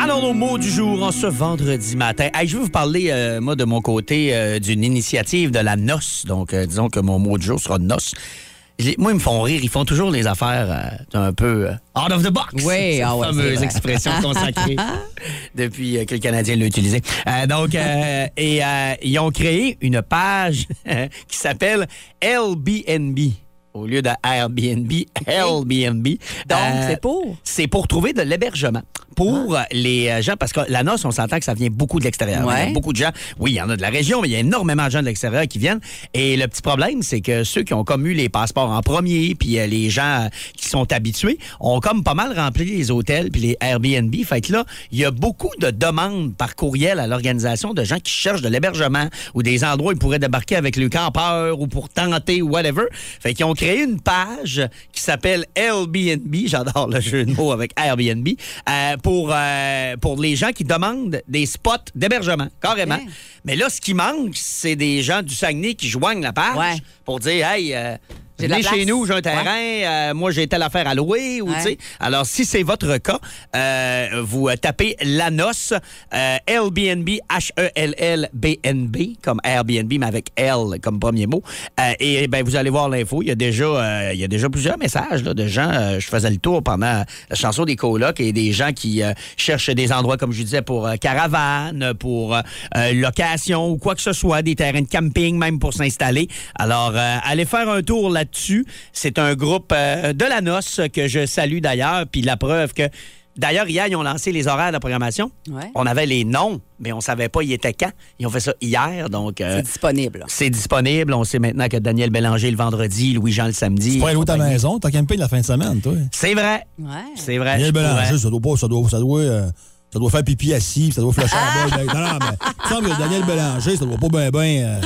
Alors, nos mots du jour en ce vendredi matin. Hey, je vais vous parler, euh, moi, de mon côté, euh, d'une initiative de la noce. Donc, euh, disons que mon mot du jour sera noce. Moi, ils me font rire. Ils font toujours les affaires un peu out of the box. Oui, ah ouais, fameuse expression consacrée depuis que le Canadien l'a utilisé. Euh, donc, et ils ont créé une page qui s'appelle LBNB. Au lieu de Airbnb, Airbnb. Donc, Euh, c'est pour? c'est pour trouver de l'hébergement pour Ah. les euh, gens, parce que la noce, on s'entend que ça vient beaucoup de l'extérieur. Ouais. Il y a beaucoup de gens, oui, il y en a de la région, mais il y a énormément de gens de l'extérieur qui viennent. Et le petit problème, c'est que ceux qui ont comme eu les passeports en premier, puis euh, les gens euh, qui sont habitués, ont comme pas mal rempli les hôtels puis les Airbnb. Fait que là, il y a beaucoup de demandes par courriel à l'organisation de gens qui cherchent de l'hébergement ou des endroits où ils pourraient débarquer avec le campeur ou pour tenter ou whatever. Fait qu'ils ont créé une page qui s'appelle Airbnb. J'adore le jeu de mots avec Airbnb. euh, pour, euh, pour les gens qui demandent des spots d'hébergement, carrément. Ok. Mais là, ce qui manque, c'est des gens du Saguenay qui joignent la page Ouais. pour dire Hey, euh, venez chez nous, j'ai un terrain, euh, moi j'ai telle affaire à louer. Ou, Ouais. tu sais. Alors, si c'est votre cas, euh, vous euh, tapez la noce, euh, Airbnb, H-E-L-L-B-N-B, comme Airbnb, mais avec L comme premier mot. Euh, et ben, vous allez voir l'info. Il y a déjà, euh, il y a déjà plusieurs messages là, de gens. euh, je faisais le tour pendant la chanson des colocs et des gens qui euh, cherchent des endroits, comme je disais, pour caravane, pour location ou quoi que ce soit, des terrains de camping même pour s'installer. Alors, euh, allez faire un tour là-dessus. C'est un groupe euh, de la noce que je salue d'ailleurs. Puis la preuve que D'ailleurs, hier, ils ont lancé les horaires de la programmation. Ouais. On avait les noms, mais on savait pas il était quand. Ils ont fait ça hier, donc euh, C'est disponible. là. c'est disponible. On sait maintenant que Daniel Bélanger le vendredi, Louis-Jean le samedi. Tu pourrais aller où ta maison, t'as campé la fin de semaine, toi. C'est vrai. Ouais. C'est vrai. Daniel. Bélanger, ça doit pas, ça doit, ça doit, euh, ça doit faire pipi assis, puis ça doit flusher en bas. Non, non, mais il semble que Daniel Bélanger, ça doit pas bien, bien. euh.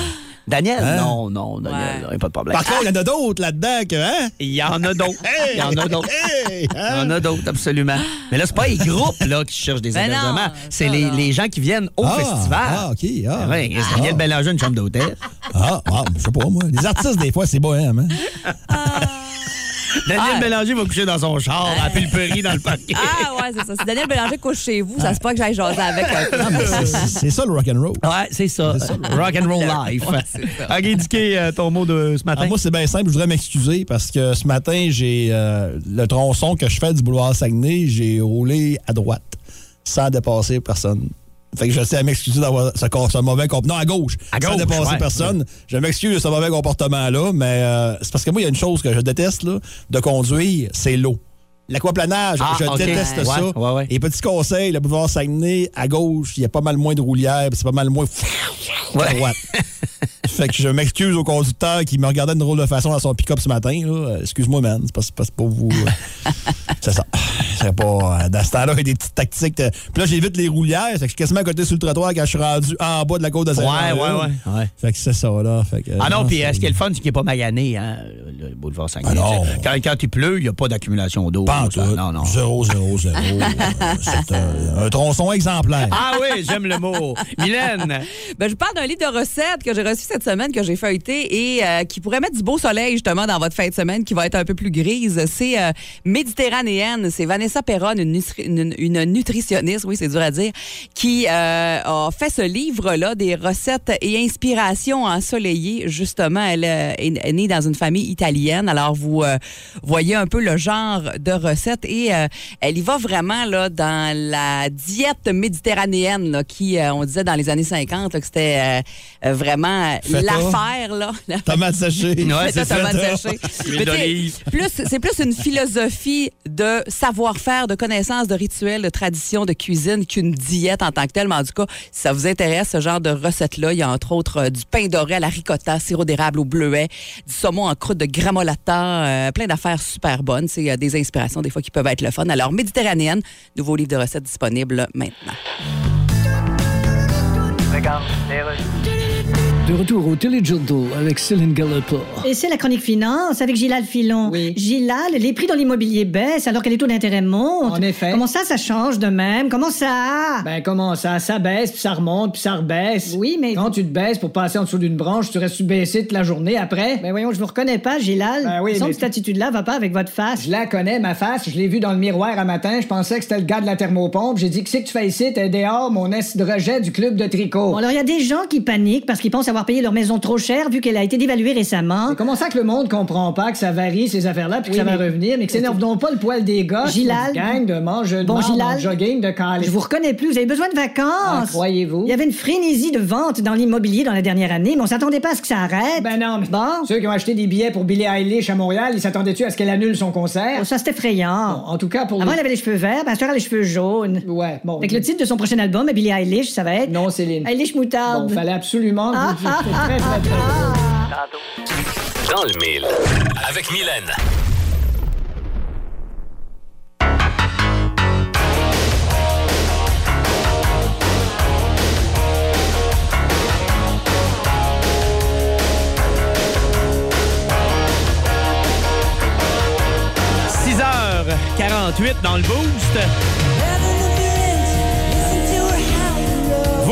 Daniel, Hein? non, non, Daniel, Ouais. pas de problème. Par contre, il y en a d'autres là-dedans que, hein? Il y en a d'autres. Il y en a d'autres. Il y hein? en a d'autres, absolument. Mais là, c'est pas les groupes là, qui cherchent des Ben hébergements. C'est les, les gens qui viennent au Ah, festival. Ah, OK. Ah, Ouais, c'est Daniel Bélanger, une chambre d'hôtel. ah, ah, je sais pas, moi. Les artistes, des fois, c'est bohème, hein? Daniel Ah. Bélanger va coucher dans son char à Pulperie dans le parquet. Ah, ouais, c'est ça. Si Daniel Bélanger couche chez vous, ça se peut que j'aille jaser avec c'est- ça le rock'n'roll. Ouais, c'est ça. Rock and roll life. OK, Dicky, euh, ton mot de ce matin. Ah, moi, c'est bien simple. Je voudrais m'excuser parce que ce matin, j'ai euh, le tronçon que je fais du boulevard Saguenay, j'ai roulé à droite sans dépasser personne. Fait que je sais à m'excuser d'avoir ce, ce mauvais comportement. Non, à gauche. À sans gauche, dépasser ouais. personne. Je m'excuse de ce mauvais comportement-là, mais euh, c'est parce que moi, il y a une chose que je déteste là, de conduire, c'est l'eau. L'aquaplanage, Ah, je déteste Ouais, ça. ouais, ouais. Et petit conseil, le boulevard Saguenay, à gauche, il y a pas mal moins de roulières, c'est pas mal moins à droite. fait que je m'excuse au conducteur qui me regardait de drôle de façon dans son pick-up ce matin. là. Euh, Excuse-moi, man, c'est pas, c'est pas, c'est pas vous. euh. c'est ça. C'est pas. euh, Dans ce temps-là, il y a des petites tactiques. de- Puis là, j'évite les roulières. Fait que je suis quasiment à côté sur le trottoir quand je suis rendu en bas de la côte de saint Ouais, ouais, ouais. ouais. Fait que c'est ça, là. Fait que, Ah non, non, puis ce qui est le fun, c'est qu'il n'est pas magané, hein, le boulevard Saguenay. Ah non. Quand, quand il pleut, il n'y a pas d'accumulation d'eau. Pas. Non, non. Zéro, zéro, zéro. Euh, c'est un, un tronçon exemplaire. Ah oui, j'aime le mot. Mylène. Ben, je vous parle d'un livre de recettes que j'ai reçu cette semaine, que j'ai feuilleté et euh, qui pourrait mettre du beau soleil justement dans votre fin de semaine qui va être un peu plus grise. C'est euh, méditerranéenne. C'est Vanessa Perron, une, nutri- une- une nutritionniste, oui, c'est dur à dire, qui euh, a fait ce livre-là, des recettes et inspirations ensoleillées. Justement, elle est née dans une famille italienne. Alors, vous voyez un peu le genre de recettes et elle y va vraiment là, dans la diète méditerranéenne qui, on disait dans les années 50, là, que c'était vraiment. L'affaire. là. Tomate séchée. Ouais, c'est ça. tomate séchée. Plus, c'est plus une philosophie de savoir-faire, de connaissance, de rituels, de tradition, de cuisine qu'une diète en tant que telle. Mais en tout cas, si ça vous intéresse, ce genre de recette-là, il y a entre autres euh, du pain doré à la ricotta, sirop d'érable au bleuet, du saumon en croûte de gramolata, euh, plein d'affaires super bonnes. C'est euh, des inspirations des fois qui peuvent être le fun. Alors, méditerranéenne, nouveau livre de recettes disponible maintenant. De retour au Téléjournal avec Céline Gallopin. Et c'est la chronique finance avec Gilal Filon. Oui. Gilal, les prix dans l'immobilier baissent alors que les taux d'intérêt montent. En effet. Comment ça, ça change de même? Comment ça? Ben comment ça? Ça baisse, puis ça remonte, puis ça rebaisse. oui, mais. Quand tu te baisses pour passer en dessous d'une branche, tu restes baissé toute la journée après. Ben voyons, je vous reconnais pas, Gilal. Ben oui, mais- cette attitude-là va pas avec votre face. Je la connais, ma face. Je l'ai vue dans le miroir un matin. Je pensais que c'était le gars de la thermopompe. J'ai dit, que c'est que tu fais ici? T'es dehors, mon est de rejet du club de tricot. Bon, alors il y a des gens qui paniquent parce qu'ils pensent avoir payé leur maison trop cher vu qu'elle a été dévaluée récemment. Mais comment ça que le monde comprend pas que ça varie, ces affaires-là, puis que Oui, ça va mais- revenir, mais que s'énerve donc pas le poil des gars. Gilal. Gang de mange de Bon, Gilal. jogging de calice. Je vous reconnais plus, vous avez besoin de Ah, vacances. croyez-vous? Il y avait une frénésie de vente dans l'immobilier dans la dernière année, mais on s'attendait pas à ce que ça arrête. Ben non, mais Bon. ceux qui ont acheté des billets pour Billie Eilish à Montréal, ils s'attendaient-tu à ce qu'elle annule son concert? Oh, ça, c'est effrayant. Bon, en tout cas, pour Avant, elle avait les cheveux verts, ben, elle a les cheveux jaunes. Ouais, bon. Avec le titre de son prochain album, Billie Eilish, ça va être. Non, Céline. Eilish Moutarde. Bon, fallait absolument Ah, Dans le mille. Avec Mylène. « 6h48 dans le boost.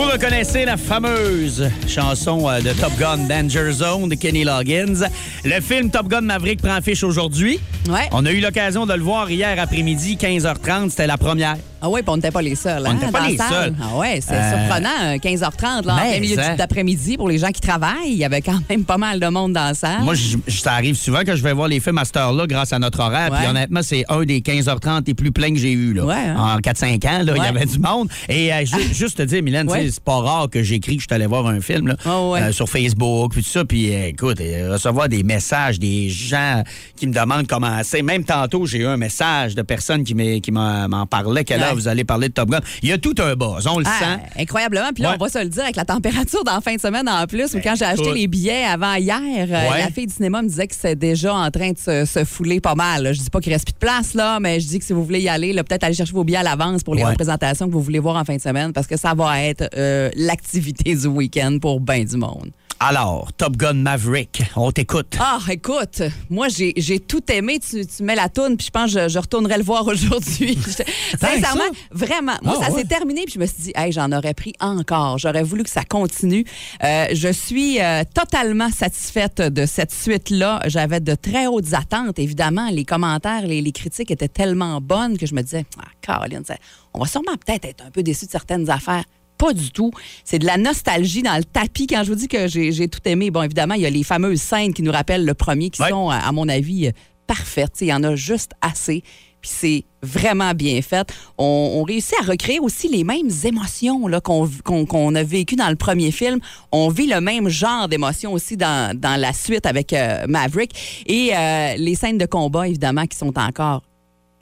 Vous reconnaissez la fameuse chanson euh, de Top Gun Danger Zone de Kenny Loggins. Le film Top Gun Maverick prend affiche aujourd'hui. Ouais. On a eu l'occasion de le voir hier après-midi, 15h30. C'était la première. Ah oui, puis on n'était pas les seuls. On hein, n'était pas les seuls. Ah ouais, c'est Euh, surprenant, euh, 15h30, là, en milieu d'après-midi pour les gens qui travaillent. Il y avait quand même pas mal de monde dans la salle. Moi, je- ça arrive souvent que je vais voir les films à cette heure-là grâce à notre horaire. Puis honnêtement, c'est un des 15h30 les plus pleins que j'ai eu. Là. Ouais, hein? En 4-5 ans, il y avait du monde. Et euh, ju- juste te dire, Mylène, Ouais. c'est pas rare que j'écris que je suis allé voir un film là, Ah euh, sur Facebook, puis tout ça. Puis écoute, recevoir des messages, des gens qui me demandent comment c'est. Même tantôt, j'ai eu un message de personnes qui m'en. Quelle Ouais. vous allez parler de Top Gun? Il y a tout un buzz, on le Ah, sent. incroyablement. Puis là, Ouais. on va se le dire avec la température dans la fin de semaine en plus. quand j'ai acheté les billets avant hier, euh, Ouais. la fille du cinéma me disait que c'est déjà en train de se, se fouler pas mal. là. Je dis pas qu'il reste plus de place, là, mais je dis que si vous voulez y aller, peut-être aller chercher vos billets à l'avance pour les représentations que vous voulez voir en fin de semaine parce que ça va être euh, l'activité du week-end pour bien du monde. Alors, Top Gun Maverick, on t'écoute. Ah, écoute, moi, j'ai tout aimé. Tu, tu mets la toune, puis je pense que je, je retournerai le voir aujourd'hui. Sincèrement, vraiment. Moi, Ah, ça ouais. s'est terminé, puis je me suis dit, hey, j'en aurais pris encore. J'aurais voulu que ça continue. Euh, je suis euh, totalement satisfaite de cette suite-là. J'avais de très hautes attentes, évidemment. Les commentaires, les, les critiques étaient tellement bonnes que je me disais, ah, Caroline, on va sûrement peut-être être un peu déçus de certaines affaires. Pas du tout. C'est de la nostalgie dans le tapis. Quand je vous dis que j'ai tout aimé, bon, évidemment, il y a les fameuses scènes qui nous rappellent le premier, qui Ouais. sont, à mon avis, euh, parfaites. Il y en a juste assez. Puis c'est vraiment bien fait. On, on réussit à recréer aussi les mêmes émotions qu'on a vécues dans le premier film. On vit le même genre d'émotions aussi dans, dans la suite avec euh, Maverick. Et euh, les scènes de combat, évidemment, qui sont encore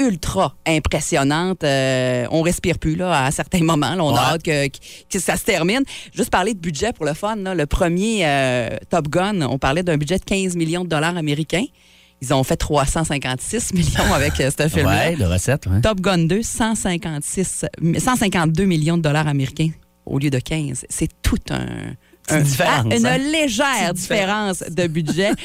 ultra impressionnante. Euh, on respire plus là, à certains moments. là. on Ouais. a hâte que, que ça se termine. Juste parler de budget pour le fun. là. Le premier euh, Top Gun, on parlait d'un budget de 15 millions de dollars américains. Ils ont fait 356 millions avec euh, ce film-là. Ouais, de recette. ouais. Top Gun 2, 156, 152 millions de dollars américains au lieu de 15. C'est tout un... Petite différence, une hein? légère différence de budget.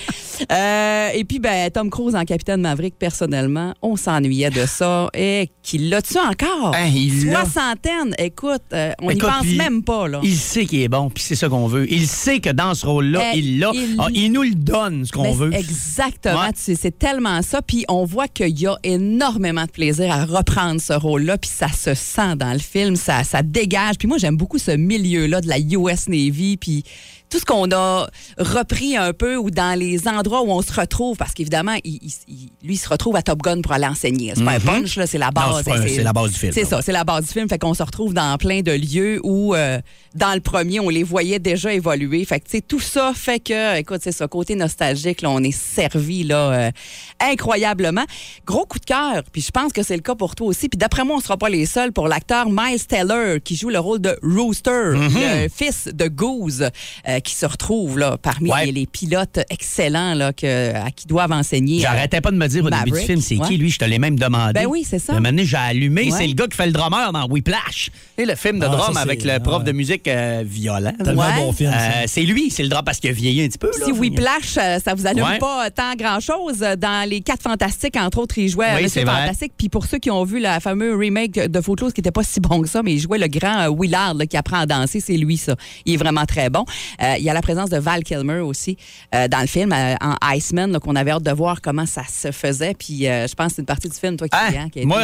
Euh, et puis, ben, Tom Cruise en Capitaine Maverick, personnellement, on s'ennuyait de ça. Et qu'il l'a-tu encore? Hein, il. Soixantaine. Écoute, euh, on n'y pense puis même pas, là. Il sait qu'il est bon, puis c'est ça qu'on veut. Il sait que dans ce rôle-là, Eh, il l'a. il- Ah, Il, nous le donne, ce qu'on veut. Exactement. Ouais. Tu sais, C'est tellement ça. Puis on voit qu'il y a énormément de plaisir à reprendre ce rôle-là. Puis ça se sent dans le film. Ça, ça dégage. Puis moi, j'aime beaucoup ce milieu-là de la US Navy. Puis qui tout ce qu'on a repris un peu ou dans les endroits où on se retrouve. Parce qu'évidemment, il- il- il- lui, il se retrouve à Top Gun pour aller enseigner. C'est pas un punch, là, c'est la base. c'est la base du film, C'est ça, c'est la base du film. Fait qu'on se retrouve dans plein de lieux où, euh, dans le premier, on les voyait déjà évoluer. Fait que, tu sais, tout ça fait que, écoute, c'est ça, côté nostalgique, là, on est servi, là, euh, incroyablement. Gros coup de cœur. Puis je pense que c'est le cas pour toi aussi. Puis d'après moi, on sera pas les seuls pour l'acteur Miles Teller, qui joue le rôle de Rooster, le fils de Goose, euh, qui se retrouve là, parmi Ouais. les, les pilotes excellents là, que, à qui doivent enseigner. euh, J'arrêtais pas de me dire au début du film, c'est ouais. qui lui? Je te l'ai même demandé. Ben oui, c'est ça. Donné, j'ai allumé, Ouais. c'est le gars qui fait le drummer dans Whiplash. Et le film de Ah, drum ça, avec le prof ouais. de musique euh, violent. Tellement Ouais. bon film, ça. Euh, c'est lui, c'est le drum parce qu'il a vieilli un petit peu. là. Si Whiplash, euh, ça vous allume Ouais. pas tant grand-chose, dans les quatre fantastiques, entre autres, il jouait Oui, Monsieur c'est vrai. Fantastique. Puis pour ceux qui ont vu la fameux remake de Footloose, qui n'était pas si bon que ça, mais il jouait le grand euh, Willard là, qui apprend à danser, c'est lui, ça. Il est vraiment très bon. Euh, il y a la présence de Val Kilmer aussi euh, dans le film, euh, en Iceman, là, qu'on avait hâte de voir comment ça se faisait. Puis euh, je pense que c'est une partie du film, toi, qui, Hein? hein, qui a été, Moi,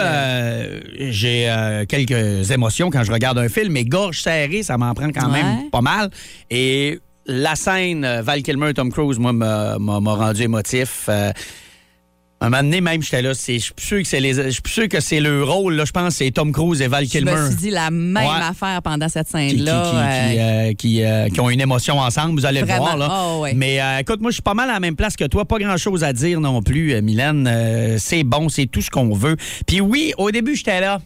j'ai quelques émotions quand je regarde un film, mais gorge serrée, ça m'en prend quand Ouais. même pas mal. Et la scène Val Kilmer, Tom Cruise, moi, m'a rendu émotif. Un moment donné, même, j'étais là, c'est- je suis plus sûr que c'est les, je suis sûr que c'est le rôle. Là, je pense que c'est Tom Cruise et Val je Kilmer. me suis dit la même Ouais. affaire pendant cette scène-là. qui- qui, euh, qui, euh, qui ont une émotion ensemble, vous allez Vraiment. le voir. Là. Ah, ouais. Mais euh, écoute, moi, je suis pas mal à la même place que toi. Pas grand-chose à dire non plus, euh, Mylène. Euh, c'est bon, c'est tout ce qu'on veut. Puis oui, au début, j'étais là.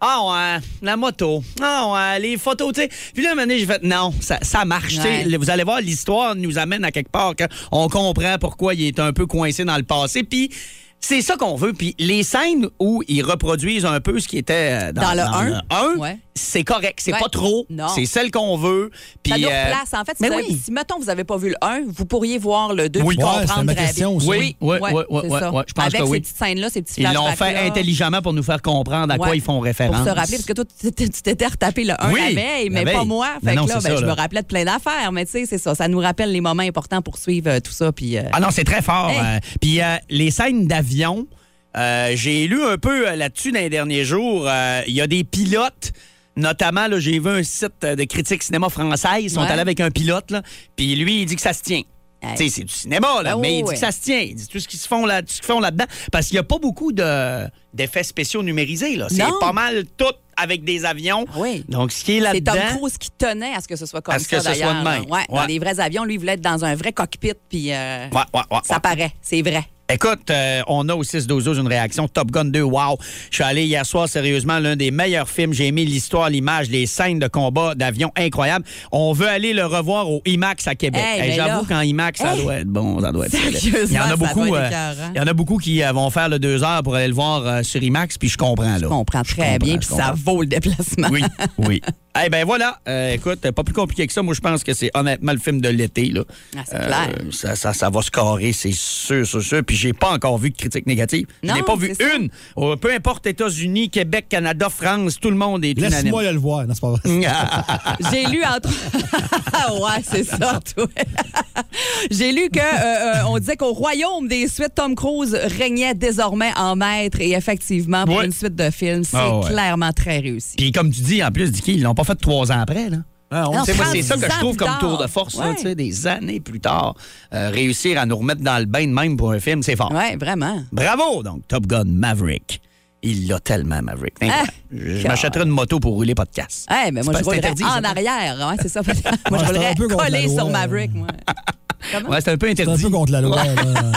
Ah ouais, la moto. Ah ouais, les photos, tu sais. Puis là, à un moment donné, j'ai fait non, ça, ça marche. tu sais. Ouais. Vous allez voir, l'histoire nous amène à quelque part qu'on comprend pourquoi il est un peu coincé dans le passé. Puis c'est ça qu'on veut. Puis les scènes où ils reproduisent un peu ce qui était euh, dans, Dans le un? un, Ouais. c'est correct. C'est Ouais. pas trop. C'est celle qu'on veut. Puis, Ça nous euh, replace. En fait, si, mais vous avez- oui. si, mettons, vous n'avez pas vu le 1, vous pourriez voir le 2 Oui. puis Ouais, comprendre ma question aussi. Oui, oui, oui, oui, je pense Avec que oui. ces petites scènes-là, ces petits Ils l'ont fait intelligemment pour nous faire comprendre à quoi ils font référence. Pour se rappeler, parce que toi, tu t'étais- retapé le 1 Oui, la veille, la mais pas moi. Fait que là, ben, ça, je me rappelais de plein d'affaires, mais tu sais, c'est ça. Ça nous rappelle les moments importants pour suivre euh, tout ça. Ah non, c'est très fort. Puis les scènes d'avion, euh, j'ai lu un peu euh, là-dessus dans les derniers jours. euh, Il y a des pilotes. Notamment, là, j'ai vu un site de critique cinéma française. Ils sont Ouais. allés avec un pilote, là, puis lui, il dit que ça se tient. Hey. C'est du cinéma, là, Ben mais oui, il dit que ça se tient. Il dit tout ce qu'ils se font là, tout ce qu'ils font là-dedans. Parce qu'il n'y a pas beaucoup de, d'effets spéciaux numérisés. Là. C'est pas mal tout avec des avions. Ah oui. Donc, ce qui est c'est là-dedans. Tom Cruise qui tenait à ce que ce soit comme À ce ça, que ce soit de même. Ouais, Dans les vrais avions, lui, il voulait être dans un vrai cockpit, puis euh, Ouais, ça paraît. C'est vrai. Écoute, euh, on a au 6 12 une réaction. Top Gun 2, wow. Je suis allé hier soir, sérieusement, l'un des meilleurs films. J'ai aimé l'histoire, l'image, les scènes de combat d'avion incroyables. On veut aller le revoir au IMAX à Québec. Hey, Hey, mais J'avoue qu'en IMAX, ça doit être bon. Ça doit être il y en a beaucoup, euh, il y en a beaucoup qui euh, vont faire le deux heures pour aller le voir euh, sur IMAX, puis je comprends. Là. Je comprends Je très comprends, bien, puis ça vaut le déplacement. Oui, oui. Eh ben voilà, Euh, écoute, pas plus compliqué que ça. Moi, je pense que c'est honnêtement le film de l'été. Là. Euh, Ah, c'est clair. Ça, ça, ça va se carrer, c'est sûr, sûr, sûr. Puis j'ai pas encore vu de critique négative. Je Non, n'ai pas vu c'est ça. une. Oh, peu importe États-Unis, Québec, Canada, France, tout le monde est unanime. Laisse-moi le voir. Non, c'est pas? Vrai. J'ai lu entre. ouais, c'est ça, toi. J'ai lu que euh, euh, on disait qu'au royaume des suites, Tom Cruise régnait désormais en maître et effectivement, pour Ouais. une suite de films, c'est Ah ouais. clairement très réussi. Puis comme tu dis, en plus, Dicky, ils l'ont pas fait trois ans après. Là. Ah, c'est ça que 30 je trouve comme tour de force, Ouais. des années plus tard. Euh, réussir à nous remettre dans le bain de même pour un film, c'est fort. Ouais, vraiment. Bravo, donc, Top Gun Maverick. Il l'a tellement, Maverick. Incroyable. je m'achèterais une moto pour rouler pas de casse. Ouais, mais moi, C'est je roulerais interdit, en arrière. Ouais, c'est ça. moi, je roulerais collé sur. Maverick, moi. Comment? Ouais, c'est un peu C'est un interdit. peu contre la loi. là.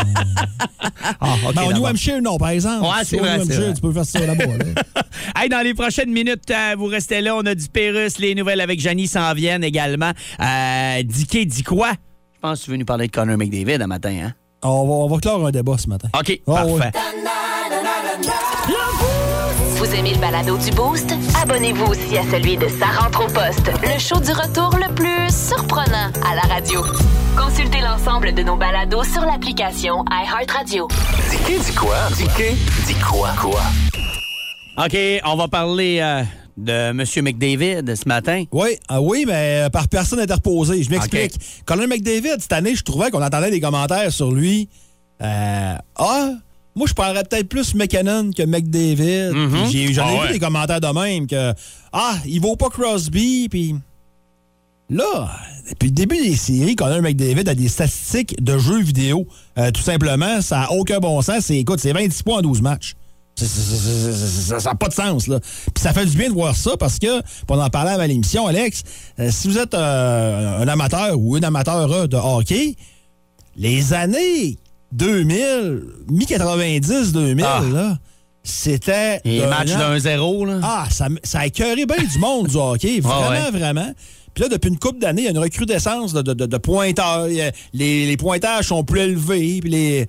Ah, OK, Ben, au New. Hampshire, non, par exemple. Ouais, c'est Au vrai, New Hampshire, tu peux faire ça là-bas. là. Hey, dans les prochaines minutes, euh, vous restez là. On a du Pérus. Les nouvelles avec Janie s'en viennent également. Euh, Dicky dit quoi? Je pense que tu veux nous parler de Connor McDavid un matin, hein? On va, on va clore un débat ce matin. OK, Ah, parfait. ouais. Vous aimez le balado du Boost? Abonnez-vous aussi à celui de Sa rentre au poste, le show du retour le plus surprenant à la radio. Consultez l'ensemble de nos balados sur l'application iHeartRadio. Dis dit quoi? Dis dit quoi? Quoi? OK, on va parler euh, de M. McDavid ce matin. Oui, ah oui, mais par personne interposée. Je m'explique. Colin McDavid, cette année, je trouvais qu'on entendait des commentaires sur lui. Euh, ah, moi, je parlerais peut-être plus McKinnon que McDavid. Puis j'ai- J'en ai, Ah vu ouais. des commentaires de même que Ah, il vaut pas Crosby. Puis là, depuis le début des séries, Colin McDavid a des statistiques de jeux vidéo. Euh, tout simplement, ça n'a aucun bon sens. C'est, écoute, c'est 26 points en 12 matchs. Ça n'a pas de sens, là. Puis ça fait du bien de voir ça parce que, pour en parler à l'émission, Alex, euh, si vous êtes euh, un amateur ou une amateur de hockey, les années 2000, mi-90-2000, Ah. là, c'était... Les matchs d'un zéro, là. ah, ça, ça a écœuré bien du monde du hockey. Vraiment, Ah ouais. vraiment. Puis là, depuis une couple d'années, il y a une recrudescence de, de, de- de pointeurs. Les, les pointages sont plus élevés. Puis les,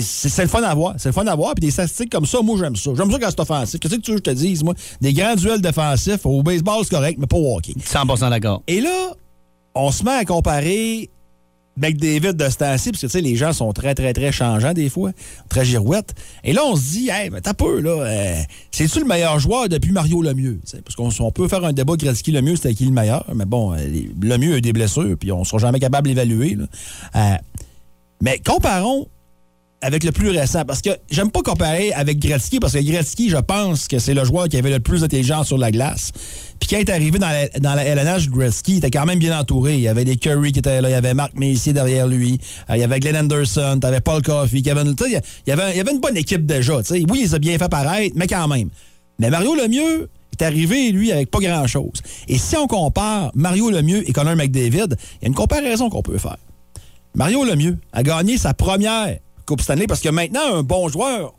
c'est c'est le fun à voir. C'est le fun à voir. Puis des statistiques comme ça, moi, j'aime ça. J'aime ça quand c'est offensif. Qu'est-ce que tu veux que je te dise, moi? Des grands duels défensifs. Au baseball, c'est correct, mais pas au hockey. 100 d'accord. Et là, on se met à comparer McDavid de ce temps-ci, parce que tu sais, les gens sont très, très, très changeants des fois, très girouettes. Et là, on se dit, hey, mais t'as peu, là, euh, c'est-tu le meilleur joueur depuis Mario Lemieux? Tu sais, Parce qu'on on peut faire un débat Gretzky Lemieux, c'était qui le meilleur, mais bon, euh, Lemieux a des blessures, puis on ne sera jamais capable d'évaluer. Euh, mais comparons avec le plus récent, parce que j'aime pas comparer avec Gretzky, parce que Gretzky, je pense que c'est le joueur qui avait le plus d'intelligence sur la glace. Puis quand il est arrivé dans la, dans la LNH, Gretzky était quand même bien entouré. Il y avait des Curry qui étaient là, il y avait Marc Messier derrière lui, euh, il y avait Glenn Anderson, t'avais Paul Coffey, Kevin... Il y avait, il y avait une bonne équipe déjà. tu sais. Oui, il a bien fait paraître, mais quand même. Mais Mario Lemieux est arrivé, lui, avec pas grand-chose. Et si on compare Mario Lemieux et Connor McDavid, il y a une comparaison qu'on peut faire. Mario Lemieux a gagné sa première Coupe Stanley parce que maintenant, un bon joueur,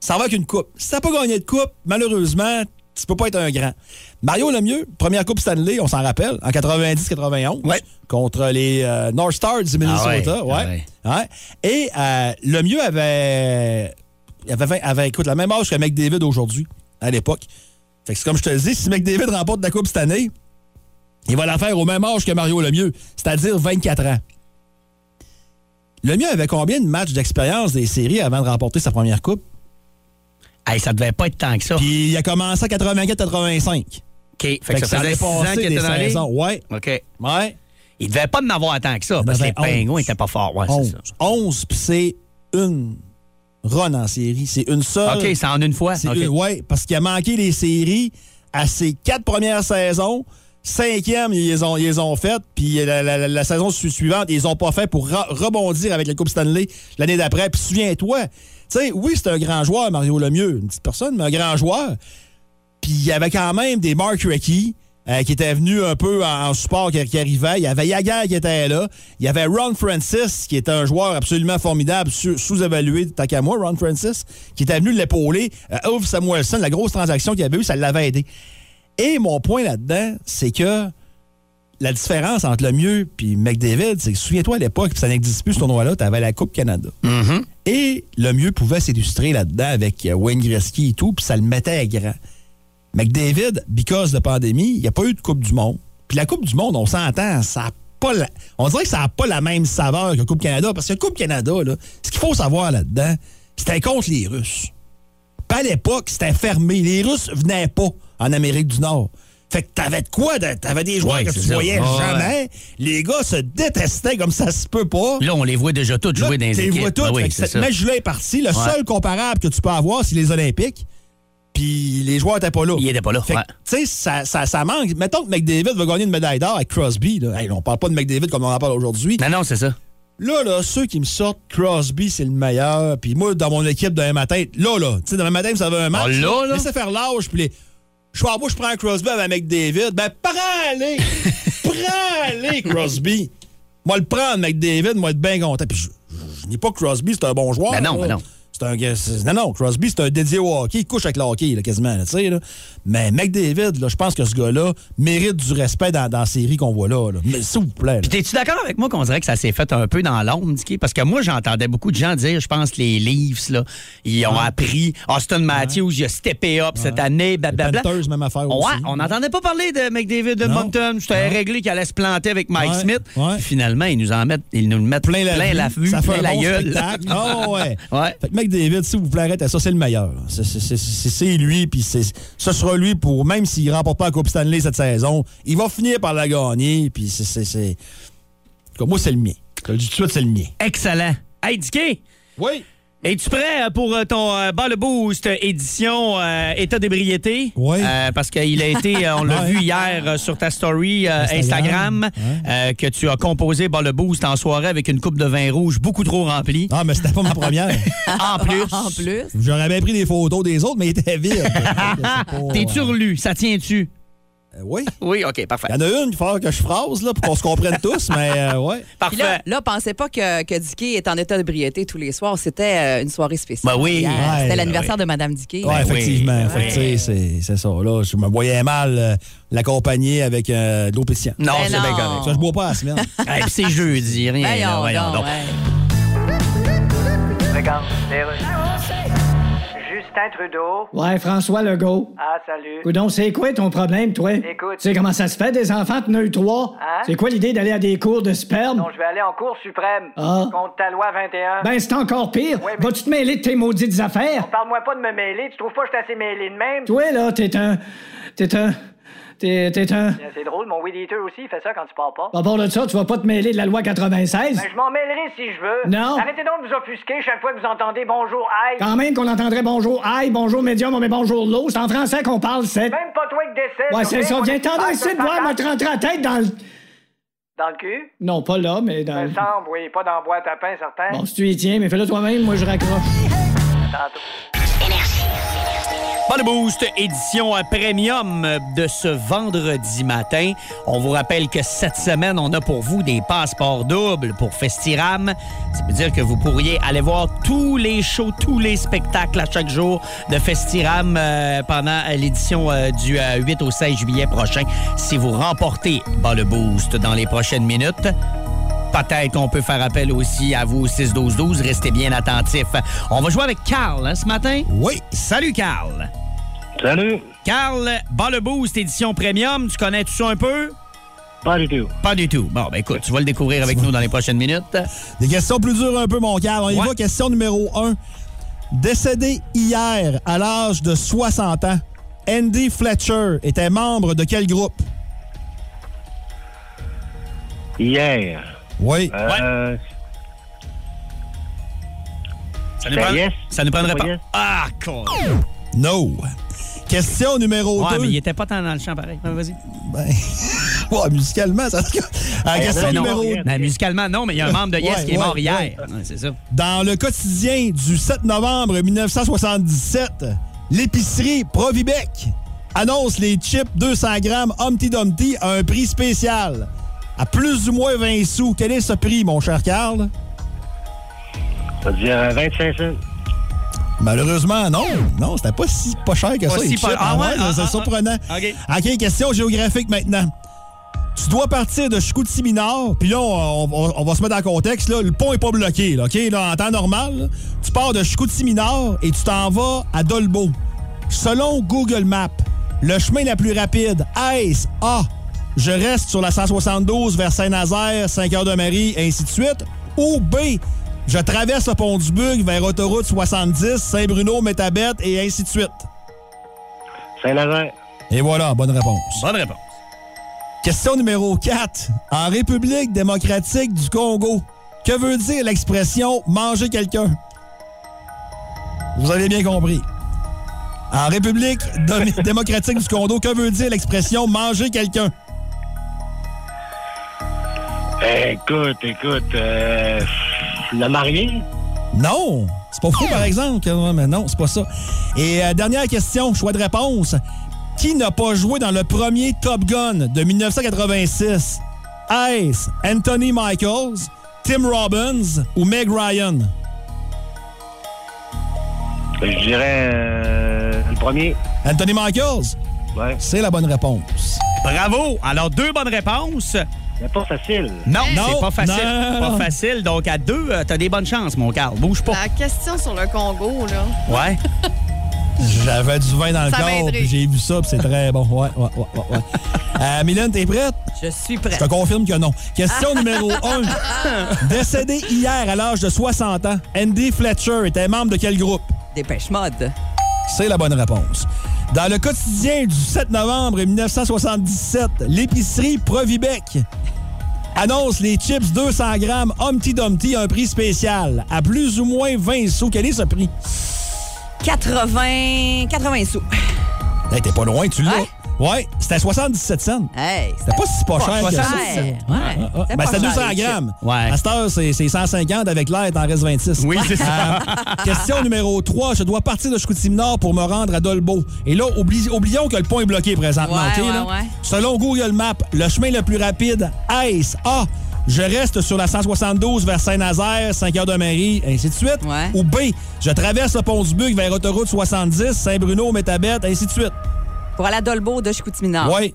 ça va avec une coupe. Si t'as pas gagné de coupe, malheureusement, tu peux pas être un grand. Mario Lemieux, première Coupe Stanley, on s'en rappelle, en 90-91, Ouais. contre les euh, North Stars du Minnesota. Ah ouais, ouais. ah. Et euh, Lemieux avait, avait, avait, écoute, la même âge que McDavid aujourd'hui, à l'époque. Fait que c'est comme je te le dis, si McDavid remporte la Coupe cette année, il va la faire au même âge que Mario Lemieux, c'est-à-dire 24 ans. Lemieux avait combien de matchs d'expérience des séries avant de remporter sa première coupe? Hey, ça devait pas être tant que ça. Puis il a commencé en 84-85. OK. Fait, que, ça faisait allait 6 ans qu'il était dans. Ouais, OK. ouais. Il devait pas en avoir tant que ça, parce que les pingouins 11. étaient pas forts. Ouais, c'est 11. ça. 11, puis c'est une run en série. C'est une seule. OK, c'est en une fois. C'est OK. une- ouais, parce qu'il a manqué les séries à ses quatre premières saisons. Cinquième, ils les ont, ils faites. Puis la, saison su- suivante, ils ont pas fait pour rebondir avec la Coupe Stanley l'année d'après. Puis souviens-toi, tu sais, oui, c'est un grand joueur, Mario Lemieux. Une petite personne, mais un grand joueur. Puis il y avait quand même des Mark Recchi euh, qui étaient venus un peu en, support qui, arrivaient. Il y avait Yager qui était là. Il y avait Ron Francis, qui était un joueur absolument formidable, sous- sous-évalué, tant qu'à moi, Ron Francis, qui était venu l'épauler. Euh, Samuelson, la grosse transaction qu'il avait eu, ça l'avait aidé. Et mon point là-dedans, c'est que la différence entre le mieux et McDavid, c'est que souviens-toi à l'époque, puis ça n'existe plus ce tournoi-là, tu avais la Coupe Canada. Et le mieux pouvait s'illustrer là-dedans avec euh, Wayne Gretzky et tout, puis ça le mettait à grand. McDavid, because de pandémie, il n'y a pas eu de Coupe du Monde. Puis la Coupe du Monde, on s'entend, ça a pas la- on dirait que ça n'a pas la même saveur que Coupe Canada, parce que Coupe Canada, là, ce qu'il faut savoir là-dedans, c'était contre les Russes. Puis à l'époque, c'était fermé. Les Russes venaient pas en Amérique du Nord. Fait que t'avais de quoi? T'avais des joueurs Ouais, que tu ça. voyais jamais. Les gars se détestaient comme ça se peut pas. Là, on les voit déjà tous jouer dans les équipes. vois toutes. Ben oui, cette ça. match-là est parti. Le seul comparable que tu peux avoir, c'est les Olympiques. Puis les joueurs n'étaient pas là. Il était pas là, Fait que, ouais. tu sais, ça, ça, ça manque. Mettons que McDavid va gagner une médaille d'or avec Crosby. Là. Hey, on parle pas de McDavid comme on en parle aujourd'hui. Non, non, c'est ça. Là, là, ceux qui me sortent Crosby, c'est le meilleur. Puis moi, dans mon équipe demain matin, là, là, tu sais, demain matin, vous avez un match. Ah, là, là? Laissez faire l'âge, puis les. Je suis en bas, je prends Crosby avec McDavid. Ben, prends-les! prends-les, Crosby! Moi, le prendre, McDavid, moi, être bien content. Puis je, je, je dis pas Crosby, c'est un bon joueur. Ben non, là. ben non. C'est un Non, non, Crosby, c'est un dédié au hockey. Il couche avec le hockey, là, quasiment, là, tu sais. là. Mais McDavid, là, je pense que ce gars-là mérite du respect dans, dans la série qu'on voit là. là. Mais s'il vous plaît. Puis t'es-tu d'accord avec moi qu'on dirait que ça s'est fait un peu dans l'ombre? Parce que moi, j'entendais beaucoup de gens dire, je pense que les Leafs, là, ils ont appris. Austin Matthews, il a steppé up cette année, blablabla. Panthers, même affaire Ouais, aussi. on n'entendait pas parler de McDavid de. Moncton. J'étais Non. réglé qu'il allait se planter avec Mike Ouais, Smith. ouais. Puis finalement, ils nous en mettent, ils nous le mettent plein la, plein la vue, vue, ça fait plein un la bon gueule. spectacle. Ouais. Ouais. Fait que McDavid, s'il vous plaît, arrête, ça c'est le meilleur. C'est- lui, puis c'est- ce sera lui pour, même s'il ne remporte pas la Coupe Stanley cette saison, il va finir par la gagner, puis c'est... moi, c'est le mien. Je te le dis tout de suite, c'est le mien. Excellent. Hey, Dicky, Oui. Es-tu prêt euh, pour euh, ton euh, Ball Boost édition euh, État d'ébriété? Oui. Euh, parce qu'il a été, euh, on l'a vu hier euh, sur ta story euh, Instagram, Instagram. euh, que tu as composé Ball Boost en soirée avec une coupe de vin rouge beaucoup trop remplie. Ah, mais c'était pas ma première. En plus. En plus. J'aurais bien pris des photos des autres, mais il était vide. T'es-tu relu? Ça tient-tu? Euh, oui. Oui, OK, parfait. Il y en a une va falloir que je phrase là, pour qu'on se comprenne tous, mais euh, ouais. Parfait. là, là, pensez pas que, que Dicky est en état d'ébriété tous les soirs. C'était euh, une soirée spéciale. Ben oui. Ouais, C'était ben l'anniversaire de Madame Dicky. Ouais, effectivement. oui. Sais, c'est- ça. Là, je me voyais mal euh, l'accompagner avec euh, de l'eau pétillante. Non, Ben c'est bien correct. Ça, je bois pas à la semaine. Hey, puis c'est jeudi, rien. là, Voyons donc, donc. Regarde. Justin Trudeau. Ouais, François Legault. Ah, salut. Coudon, c'est quoi ton problème, toi? Écoute. Tu sais comment ça se fait, des enfants, t'en as eu trois? Hein? C'est quoi l'idée d'aller à des cours de sperme? Donc, je vais aller en Cour suprême. Ah. Contre ta loi 21. Ben, c'est encore pire. Mais- Vas-tu te mêler de tes maudites affaires? Parle-moi pas de me mêler. Tu trouves pas que je suis assez mêlé de même? Toi, là, t'es un. T'es un. T'es t'es un. Bien, C'est drôle, mon weed eater aussi il fait ça quand tu pars pas. À part de ça, tu vas pas te mêler de la loi 96? Ben, je m'en mêlerai si je veux. Non. Arrêtez donc de vous offusquer chaque fois que vous entendez bonjour, aïe. Quand même qu'on entendrait bonjour aïe, bonjour médium, mais bonjour l'eau. C'est en français qu'on parle, c'est. Même pas toi qui décède. Ouais, c'est ça. Viens t'en ici de voir, te rentrer la tête dans le. Dans le cul? Non, pas là, mais dans Ça le. me semble, oui. Pas dans la boîte à pain, certain. Bon, si tu y tiens, mais fais-le toi-même, moi je raccroche. Tantôt. Pas de boost, édition euh, premium de ce vendredi matin. On vous rappelle que cette semaine, on a pour vous des passeports doubles pour Festiram. Ça veut dire que vous pourriez aller voir tous les shows, tous les spectacles à chaque jour de Festiram euh, pendant euh, l'édition euh, du euh, 8 au 16 juillet prochain. Si vous remportez le boost dans les prochaines minutes, Peut-être qu'on peut faire appel aussi à vous au 6-12-12. Restez bien attentifs. On va jouer avec Carl hein, ce matin? Oui. Salut, Carl. Salut. Carl, bas le boost édition premium. Tu connais tout ça un peu? Pas du tout. Pas du tout. Bon, ben écoute, tu vas le découvrir avec nous dans les prochaines minutes. Des questions plus dures un peu, mon Carl. On y Ouais. va. Question numéro 1. Décédé hier à l'âge de 60 ans, Andy Fletcher était membre de quel groupe? Hier. Oui. Euh, Ça nous, Ben, prend- yes. ça nous prendrait C'est pas. pas yes. Ah, con. No. Question numéro Ouais, 2. mais il était pas tant dans le champ pareil. Ouais, Vas-y. Ben, ouais, musicalement, ça. Ah, question Ben non. numéro Ben, musicalement, non, mais il y a un membre de Yes Ouais, qui est mort ouais, hier. ouais. Ouais, c'est ça. Dans le quotidien du 7 novembre 1977, l'épicerie Provibec annonce les chips 200 grammes Humpty Dumpty à un prix spécial. À plus ou moins 20 sous. Quel est ce prix, mon cher Carl? ça veut dire euh, 25 cents. Malheureusement, non. Non, c'était pas si pas cher que Pas ça, si pas- chips. Ah ouais? Ah, c'est ah, surprenant. ah. OK. OK, question géographique maintenant. Tu dois partir de Chicoutimi-Nord, puis là, on, on- on va se mettre en contexte. Là, le pont est pas bloqué, là, OK? Là, en temps normal, là, tu pars de Chicoutimi-Nord et tu t'en vas à Dolbeau. Selon Google Maps, le chemin le plus rapide, est A. Je reste sur la 172 vers Saint-Nazaire, 5-Heures-de-Marie, ainsi de suite. Ou B. Je traverse le pont du Bug vers autoroute 70, Saint-Bruno, Métabette et ainsi de suite. Saint-Nazaire. Et voilà, bonne réponse. Bonne réponse. Question numéro 4. En République démocratique du Congo, que veut dire l'expression manger quelqu'un? Vous avez bien compris. En République démocratique du Congo, que veut dire l'expression manger quelqu'un? Écoute, écoute, euh, le marié? Non! C'est pas fou, par exemple, mais non, c'est pas ça. Et euh, dernière question, choix de réponse. Qui n'a pas joué dans le premier Top Gun de 1986? Est-ce Anthony Michaels, Tim Robbins ou Meg Ryan? Je dirais euh, le premier. Anthony Michaels? Ouais. C'est la bonne réponse. Bravo. Alors, deux bonnes réponses. C'est pas facile. Non, Non. c'est pas facile. Non, Pas facile. Donc, à deux, euh, t'as des bonnes chances, mon Carl. Bouge pas. La question sur le Congo, là. Ouais. J'avais du vin dans le Ça corps, puis j'ai vu ça, puis c'est très bon. Ouais, ouais, ouais, ouais. ouais. Euh, Mylène, t'es prête? Je suis Je prête. te confirme que non. Question numéro 1. Décédé hier à l'âge de 60 ans, Andy Fletcher était membre de quel groupe? Dépêche mode. C'est la bonne réponse. Dans le quotidien du 7 novembre 1977, l'épicerie Provibec annonce les chips 200 grammes Humpty Dumpty à un prix spécial à plus ou moins 20 sous. Quel est ce prix? 80, 80 sous. Hey, t'es pas loin, tu l'as. Ouais? Ouais, c'était 77 cents. Hey, C'était pas si pas cher que ça. Ouais, ouais. Ah, ah. C'était Ben, c'était cher, 200 les chips. grammes. Ouais. À cette heure, c'est c'est 150. Avec l'air, t'en reste 26. Oui, c'est ça. Euh, question numéro 3. Je dois partir de Chicoutimi-Nord pour me rendre à Dolbeau. Et là, oublie- oublions que le pont est bloqué présentement. Ouais, OK, ouais, là? ouais. Selon Google Maps, le chemin le plus rapide, est A. Je reste sur la 172 vers Saint-Nazaire, 5 heures de Marie, ainsi de suite. Ouais. Ou B. Je traverse le pont du Buc vers autoroute 70, Saint-Bruno, Métabette, ainsi de suite. Pour aller à Dolbeau de Chicoutimi-Nord. Oui.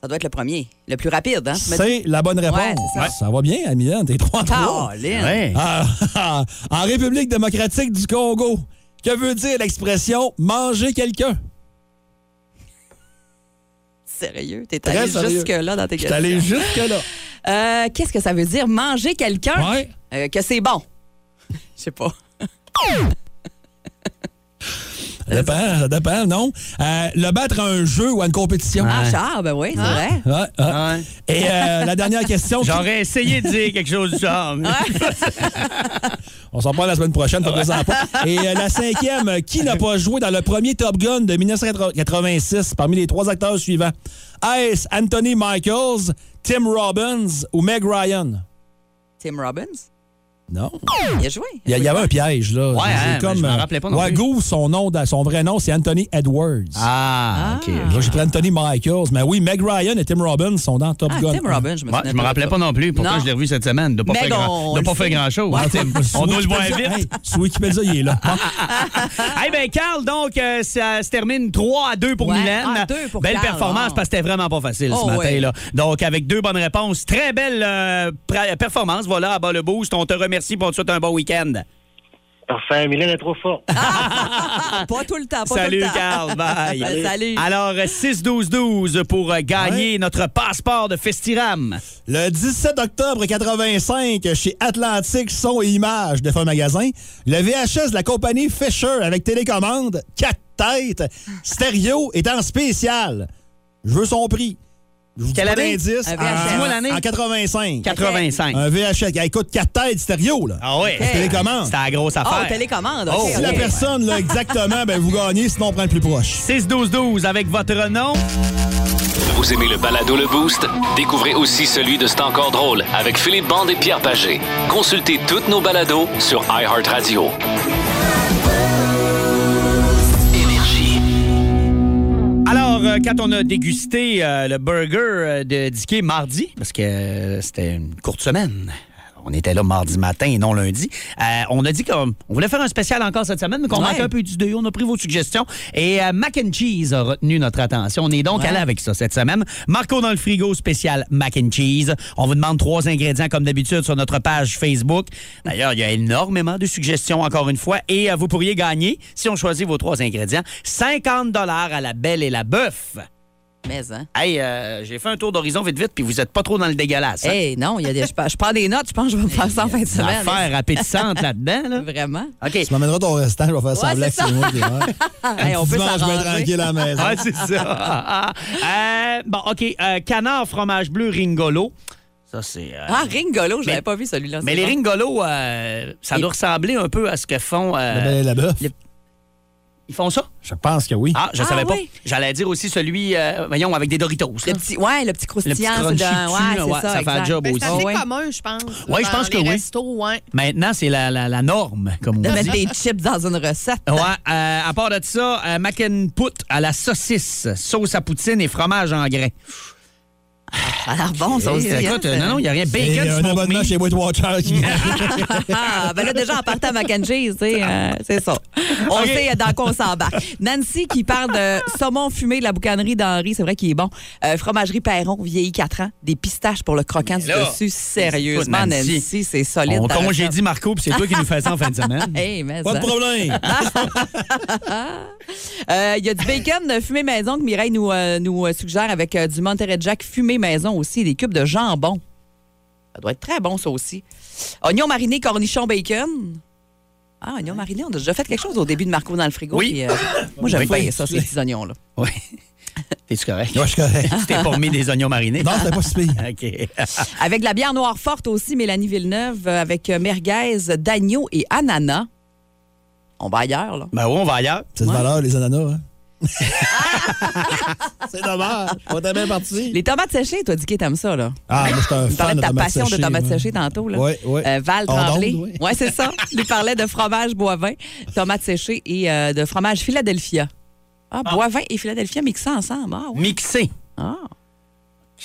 Ça doit être le premier. Le plus rapide, hein? C'est la bonne réponse. Ouais, ça. ça va bien, Amilane, t'es 3 3. Caroline. Ouais. Ah, ah, en République démocratique du Congo, que veut dire l'expression manger quelqu'un? Sérieux? T'es Très allé jusque-là dans tes questions. allé jusque-là. Euh, Qu'est-ce que ça veut dire? Manger quelqu'un? Ouais. Euh, que c'est bon. Je sais pas. Ça dépend, ça dépend, non? Euh, le battre à un jeu ou à une compétition. Ah, Charles, ben oui, c'est vrai. Ouais, ouais. Ouais. Et euh, la dernière question. J'aurais essayé de dire quelque chose du genre. mais- On s'en parle la semaine prochaine, faites-en pas. Et euh, la cinquième, euh, qui n'a pas joué dans le premier Top Gun de 1986 parmi les trois acteurs suivants? Est-ce Anthony Michaels, Tim Robbins ou Meg Ryan? Tim Robbins? Non. Il a joué. Il y, a- il y avait un piège, là. Ouais, hein, mais je m'en euh, rappelais pas non ouais, plus. Goof, son, nom, son vrai nom, c'est Anthony Edwards. Ah, OK. Là, j'ai pris Anthony Michaels. Mais oui, Meg Ryan et Tim Robbins sont dans Top Ah, Gun. Tim Robbins, je me Ouais, je me rappelais pas non plus. Pourtant, Non. je l'ai revu cette semaine. De pas faire grand, on de pas sait. grand-chose. On doit le voir vite. Hey, sur Wikipédia, il est là. Hey ben Carl, donc euh, ça se termine 3 à 2 pour Ouais, Mylène. ah, belle Carl, performance ah. parce que c'était vraiment pas facile Oh, ce matin là. Donc avec deux bonnes réponses, très belle euh, performance. Voilà, à bas le boost. On te remercie pour te souhaite un bon week-end. Parfait. Mylène est trop forte. Ah, pas tout le temps, pas Salut tout le temps. Carl, bye. Euh, Salut. Alors 6-12-12 pour euh, gagner notre passeport de Festiram. Le 17 octobre 85, chez Atlantique Son et Images de Fun Magasin, le VHS de la compagnie Fisher avec télécommande, 4 têtes, stéréo est en spécial. Je veux son prix. Je vous Quelle année? d'indice. Un En- VHS. Dis-moi l'année. En 85. 85. Un VHS. Il coûte 4 têtes stéréo, là. Ah ouais. Télécommande. C'était la grosse Oh, affaire. télécommande. Oh, Si la personne, là, exactement, ben, vous gagnez, sinon on prend le plus proche. 6-12-12 avec votre nom. Vous aimez le balado Le Boost? Découvrez aussi celui de C'est encore drôle avec Philippe Bande et Pierre Pagé. Consultez toutes nos balados sur iHeartRadio. Euh, quand on a dégusté euh, le burger euh, de Dicky mardi, parce que c'était une courte semaine, on était là mardi matin et non lundi, euh, on a dit qu'on on voulait faire un spécial encore cette semaine, mais qu'on Ouais. manquait un peu d'idées. On a pris vos suggestions. Et euh, mac and cheese a retenu notre attention. On est donc Ouais. allé avec ça cette semaine. Marco dans le frigo spécial mac and cheese. On vous demande trois ingrédients comme d'habitude sur notre page Facebook. D'ailleurs, il y a énormément de suggestions encore une fois. Et euh, vous pourriez gagner, si on choisit vos trois ingrédients, 50 à la belle et la bœuf. Mais, hein? Hey, euh, j'ai fait un tour d'horizon vite vite, puis vous êtes pas trop dans le dégueulasse. hein? Hey, non, il y a des, je, je prends des notes. Je pense que je vais me faire ça en fin de Une semaine. affaire appétissante là-dedans. Là. Vraiment? OK. Tu m'amèneras ton restant, je vais faire Ouais, semblant que c'est moi qui ouais. Hey, on peut je vais tranquille à la maison. Ah, c'est ça. Euh, bon, OK. euh, canard, fromage bleu, ringolo. Ça, c'est. euh, Ah, Ringolo, je l'avais pas vu celui-là. mais les bon. ringolos, euh, ça Et- doit ressembler un peu à ce que font. euh, et la bœuf. Ils font ça? Je pense que oui. Ah, je Ah, savais pas. oui. J'allais dire aussi celui, euh, voyons, avec des Doritos. Le petit, ouais, le petit Le petit croustillant. crunchy c'est de- dessus, ouais, là, c'est ouais, ça, ça fait un job Ben, aussi. c'est assez ouais. commun, je pense. Ouais, je pense que les oui. restos. Maintenant, c'est la, la, la norme, comme on De dit. mettre des chips dans une recette. Ouais, euh, à part de ça, euh, mac and put à la saucisse, sauce à poutine et fromage en grains. Ça a l'air bon, ça aussi. Eh, écoute, hein, non, non, il n'y a rien. Bacon, un smoked abonnement chez Weight Watcher qui Ah, ben là, déjà, en partant à mac and cheese, tu sais, euh, c'est ça. On sait dans quoi on s'embarque. Nancy qui parle de saumon fumé de la boucanerie d'Henri, c'est vrai qu'il est bon. Euh, fromagerie Perron, vieilli 4 ans. Des pistaches pour le croquant du dessus. Sérieusement, Nancy, Nancy, c'est solide. On congédie Marco, puis c'est toi qui nous fais ça en fin de semaine. Hey, mais Pas de problème. Euh, Il y a du bacon fumé maison que Mireille nous, nous suggère avec euh, du Monterey Jack fumé maison aussi, des cubes de jambon. Ça doit être très bon, ça aussi. Oignon mariné, cornichon, bacon. Ah, oignon mariné, on a déjà fait quelque chose au début de Marco dans le frigo. Oui. puis, euh, moi, j'aime Oui. bien ça, ces petits oignons-là. Oui. T'es-tu correct? Ouais, je suis correct. Tu t'es pas remis des oignons marinés? Non, c'était pas si pire. OK. Avec de la bière noire forte aussi, Mélanie Villeneuve, euh, avec euh, merguez, d'agneau et ananas. On va ailleurs, là. Ben oui, on va ailleurs. C'est de valeur, les ananas. Hein? C'est dommage. Pas ta bien parti. Les tomates séchées, toi, Dicky, t'aimes ça, là? Ah, moi, je suis un Tu parlais fan de de ta tomates passion de tomates moi. séchées tantôt, là. Oui, oui. Euh, Val Tremblay. oui. Ouais, c'est ça. Il parlait de fromage boivin, tomates séchées et euh, de fromage Philadelphia. Ah, boivin et Philadelphia mixés ensemble. Ah, oui. Mixé. Ah.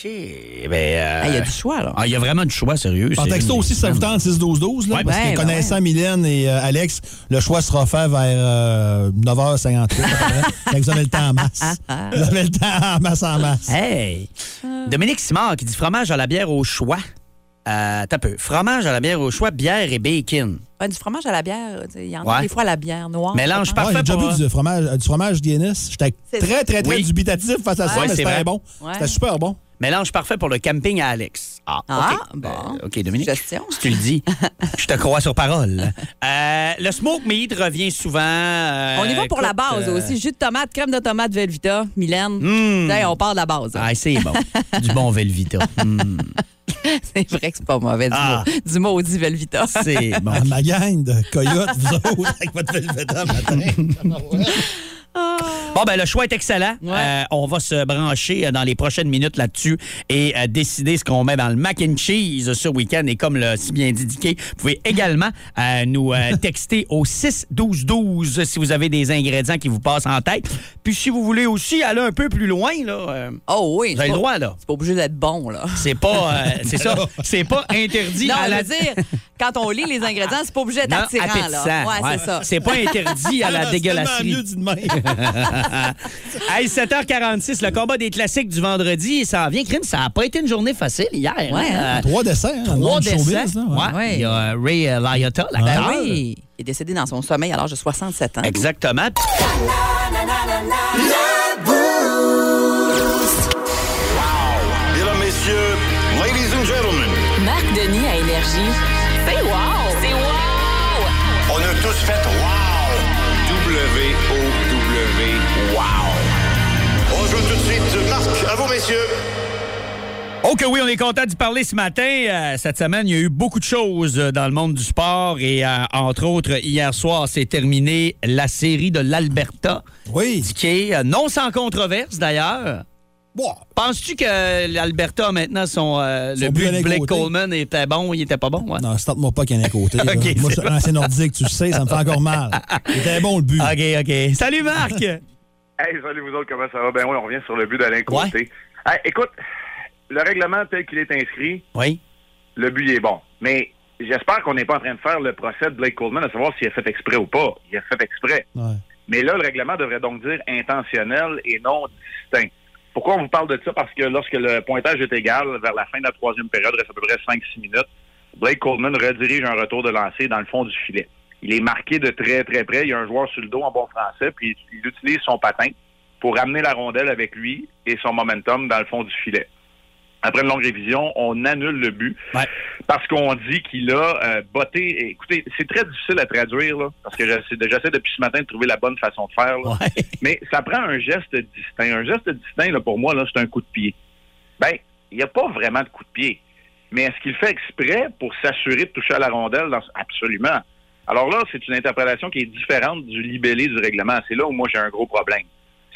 OK. Ben, euh, Ah, Il y a du choix, là. Ah, il y a vraiment du choix, sérieux. C'est- texto aussi, si ça vous tente 6-12-12, là, Ouais, parce ben, que ben connaissant Mylène et euh, Alex, le choix sera fait vers euh, 9h58. à peu près. Fait que vous avez le temps en masse. Vous avez le temps en masse en masse. Hey! Dominique Simard qui dit fromage à la bière au choix. Euh, T'as peu. Fromage à la bière au choix, bière et bacon. Ouais, du fromage à la bière, il y en a Ouais. des fois à la bière noire. Mélange parfait J'ai déjà pour... bu du fromage, euh, du fromage Guinness. J'étais très, très, très Oui. dubitatif face à ça, mais c'est c'était bon. Ouais. C'était super bon. Mélange parfait pour le camping à Alex. Ah, Ah, bon. Euh, OK, Dominique. Suggestion. Si tu le dis, je te crois sur parole. Euh, le smoke meat revient souvent. euh, On y va pour la base euh, aussi. Jus de tomate, crème de tomate Velvita, Mylène. Hey, on part de la base. hein. Ah, c'est bon. du bon Velvita. Hmm, C'est vrai que c'est pas mauvais du, Ah. mot, du maudit Velvita. c'est bon. Ma gang de coyotes, vous autres, avec votre Velveta matin. Bon, ben, le choix est excellent. Ouais. Euh, on va se brancher euh, dans les prochaines minutes là-dessus et euh, décider ce qu'on met dans le mac and cheese ce week-end. Et comme l'a si bien indiqué, vous pouvez également euh, nous texter au 6-12-12 si vous avez des ingrédients qui vous passent en tête. Puis si vous voulez aussi aller un peu plus loin, là, Oh oui. vous avez c'est le droit, là. C'est pas obligé d'être bon, là. C'est pas, c'est ça, c'est pas interdit Non, à je la veux dire, quand on lit les ingrédients, c'est pas obligé d'être attirant, là. Ouais, ouais. c'est ça. C'est pas interdit à la dégueulasserie. Mieux dit de même. Hey, 7h46, le combat des classiques du vendredi, ça en vient. Crime, ça n'a pas été une journée facile hier. Ouais, hein? Trois décès, hein, Trois décès. showbiz, là, ouais. Ouais. Ouais. Il y a euh, Ray euh, Liotta, l'acteur. Ben oui. Il est décédé dans son sommeil à l'âge de 67 ans. Exactement. Mesdames, Messieurs, Ladies and Gentlemen, Marc Denis à Énergie. Messieurs. Oh que oui, on est content d'y parler ce matin. Euh, cette semaine, il y a eu beaucoup de choses euh, dans le monde du sport et euh, entre autres, hier soir, s'est terminée la série de l'Alberta. Oui. Qui est euh, non sans controverse d'ailleurs. Bon, Penses-tu que l'Alberta maintenant son euh, Son le but de Blake côté. Coleman était bon, il était pas bon, ouais? non, starte-moi pas qu'il y en ait un côté. Moi, je c'est suis un ancien nordique, tu le sais, ça me fait encore mal. C'était bon le but. OK, OK. Salut Marc. Hey, salut vous autres, comment ça va? Ben oui, on revient sur le but d'Alain Côté. Hey, écoute, le règlement tel qu'il est inscrit, oui. le but est bon. Mais j'espère qu'on n'est pas en train de faire le procès de Blake Coleman à savoir s'il a fait exprès ou pas. Il a fait exprès. Ouais. Mais là, le règlement devrait donc dire intentionnel et non distinct. Pourquoi on vous parle de ça? Parce que lorsque le pointage est égal, vers la fin de la troisième période, il reste à peu près 5-6 minutes, Blake Coleman redirige un retour de lancer dans le fond du filet. Il est marqué de très, très près. Il y a un joueur sur le dos en bon français, puis il utilise son patin pour ramener la rondelle avec lui et son momentum dans le fond du filet. Après une longue révision, on annule le but parce qu'on dit qu'il a euh, botté. Écoutez, c'est très difficile à traduire, là, parce que j'essaie depuis ce matin de trouver la bonne façon de faire. là. Mais ça prend un geste distinct. Un geste distinct, là, pour moi, là, c'est un coup de pied. Ben, il n'y a pas vraiment de coup de pied. Mais est-ce qu'il fait exprès pour s'assurer de toucher à la rondelle? Dans... Absolument. Alors là, c'est une interprétation qui est différente du libellé du règlement. C'est là où moi j'ai un gros problème.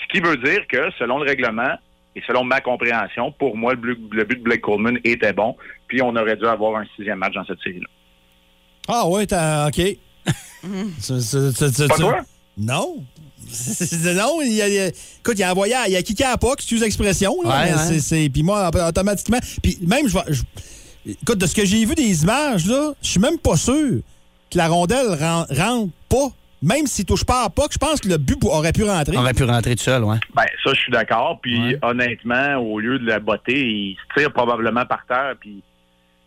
Ce qui veut dire que, selon le règlement et selon ma compréhension, pour moi, le, but- le but de Blake Coleman était bon, puis on aurait dû avoir un sixième match dans cette série-là. Ah ouais, t'as. OK. Tu- Pas toi? Non. non, il a, il a- écoute, il a envoyé, à- il a kické à POC, excuse l'expression. Ouais, Puis moi, automatiquement. Puis même, je, écoute, de ce que j'ai vu des images, là, je suis même pas sûr que la rondelle ren- rentre pas. Même s'il touche pas à POC, je pense que le but aurait pu rentrer. On aurait pu rentrer tout seul, ouais. Ben, ça, je suis d'accord. Puis, honnêtement, au lieu de la botter, il se tire probablement par terre. Puis,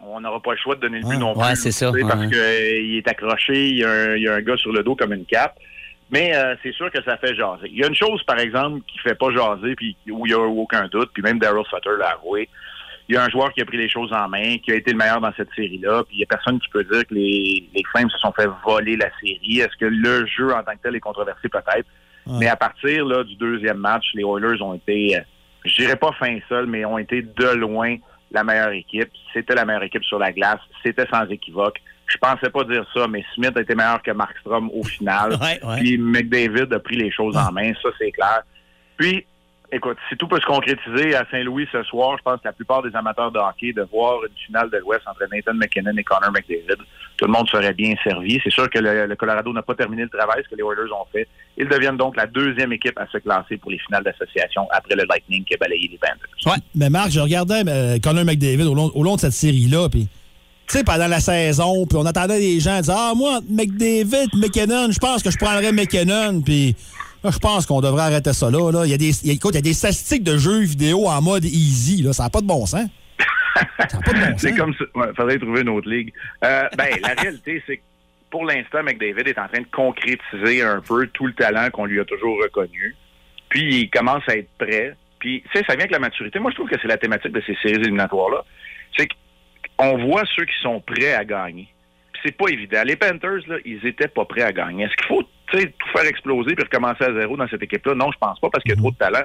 on n'aura pas le choix de donner le but non Ouais, plus. c'est ça, Parce qu'il est accroché, il y, a un, il y a un gars sur le dos comme une cape. Mais euh, c'est sûr que ça fait jaser. Il y a une chose, par exemple, qui fait pas jaser, puis où il n'y a aucun doute, puis même Daryl Sutter l'a avoué. Il y a un joueur qui a pris les choses en main, qui a été le meilleur dans cette série-là, puis il n'y a personne qui peut dire que les, les Flames se sont fait voler la série. Est-ce que le jeu en tant que tel est controversé? Peut-être. Mais à partir là, du deuxième match, les Oilers ont été, euh, je dirais pas fin seul, mais ont été de loin la meilleure équipe. C'était la meilleure équipe sur la glace. C'était sans équivoque. Je pensais pas dire ça, mais Smith a été meilleur que Markstrom au final. Ouais, ouais. Puis McDavid a pris les choses en main, ça c'est clair. Puis, écoute, si tout peut se concrétiser à Saint-Louis ce soir, je pense que la plupart des amateurs de hockey de voir une finale de l'Ouest entre Nathan McKinnon et Connor McDavid, tout le monde serait bien servi. C'est sûr que le, Colorado n'a pas terminé le travail, ce que les Oilers ont fait. Ils deviennent donc la deuxième équipe à se classer pour les finales d'association après le Lightning qui a balayé les Panthers. Ouais. Mais Marc, je regardais euh, Connor McDavid au long, de cette série-là, puis tu sais, pendant la saison, puis on attendait des gens dire Ah, moi, McDavid, McKinnon, je pense que je prendrais McKinnon, puis je pense qu'on devrait arrêter ça là. là. Il, y a des, il y a- écoute, il y a des statistiques de jeux vidéo en mode easy, là. ça n'a pas de bon sens. Ça n'a pas de bon C'est comme ça. Ouais, faudrait trouver une autre ligue. Euh, ben, la réalité, c'est que pour l'instant, McDavid est en train de concrétiser un peu tout le talent qu'on lui a toujours reconnu. Puis il commence à être prêt. Puis, tu sais, ça vient avec la maturité. Moi, je trouve que c'est la thématique de ces séries éliminatoires-là. C'est qu'on voit ceux qui sont prêts à gagner. Puis c'est pas évident. Les Panthers, là, ils étaient pas prêts à gagner. Est-ce qu'il faut, tu sais, tout faire exploser puis recommencer à zéro dans cette équipe-là? Non, je pense pas parce qu'il y a trop de talent.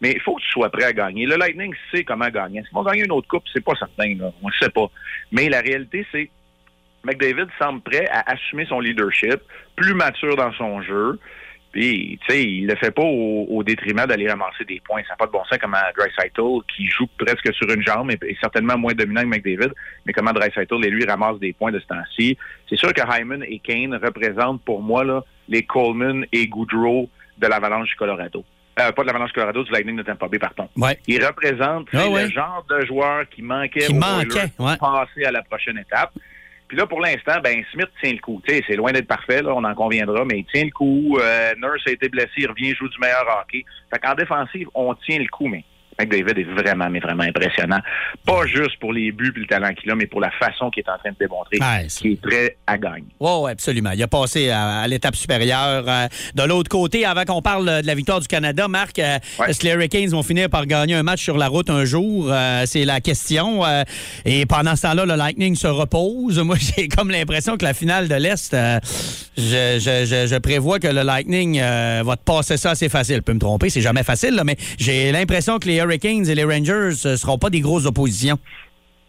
Mais il faut que tu sois prêt à gagner. Le Lightning sait comment gagner. Est-ce qu'ils vont gagner une autre coupe? C'est pas certain, là. On ne sait pas. Mais la réalité, c'est McDavid semble prêt à assumer son leadership, plus mature dans son jeu. Puis, tu sais, il le fait pas au, au détriment d'aller ramasser des points. Ça n'a pas de bon sens comme Dreisaitl, qui joue presque sur une jambe et, et certainement moins dominant que McDavid. Mais comment Dreisaitl et lui ramassent des points de ce temps-ci. C'est sûr que Hyman et Kane représentent pour moi là, les Coleman et Goudreau de l'Avalanche du Colorado. Euh, pas de l'Avalanche du Colorado, du Lightning de Tampa Bay, pardon. Ouais. Ils représentent Ah c'est ouais. le genre de joueur qui manquait Qui manquait, ouais. passer à la prochaine étape. Puis là, pour l'instant, ben Smith tient le coup. Tu sais, c'est loin d'être parfait, là, on en conviendra, mais il tient le coup. Euh, Nurse a été blessé, il revient, joue du meilleur hockey. Fait qu'en défensive, on tient le coup, mais McDavid est vraiment, mais vraiment impressionnant. Pas juste pour les buts et le talent qu'il a, mais pour la façon qu'il est en train de démontrer Ouais, qu'il est prêt à gagner. Oui, ouais, absolument. Il a passé à, à l'étape supérieure. Euh, de l'autre côté, avant qu'on parle euh, de la victoire du Canada, Marc, euh, est-ce que les Hurricanes vont finir par gagner un match sur la route un jour? C'est la question. Et pendant ce temps-là, le Lightning se repose. Moi, j'ai comme l'impression que la finale de l'Est, je, je- je- je prévois que le Lightning va te passer ça assez facile. Je peux me tromper, c'est jamais facile, là, mais j'ai l'impression que les Hurricanes et les Rangers ne seront pas des grosses oppositions.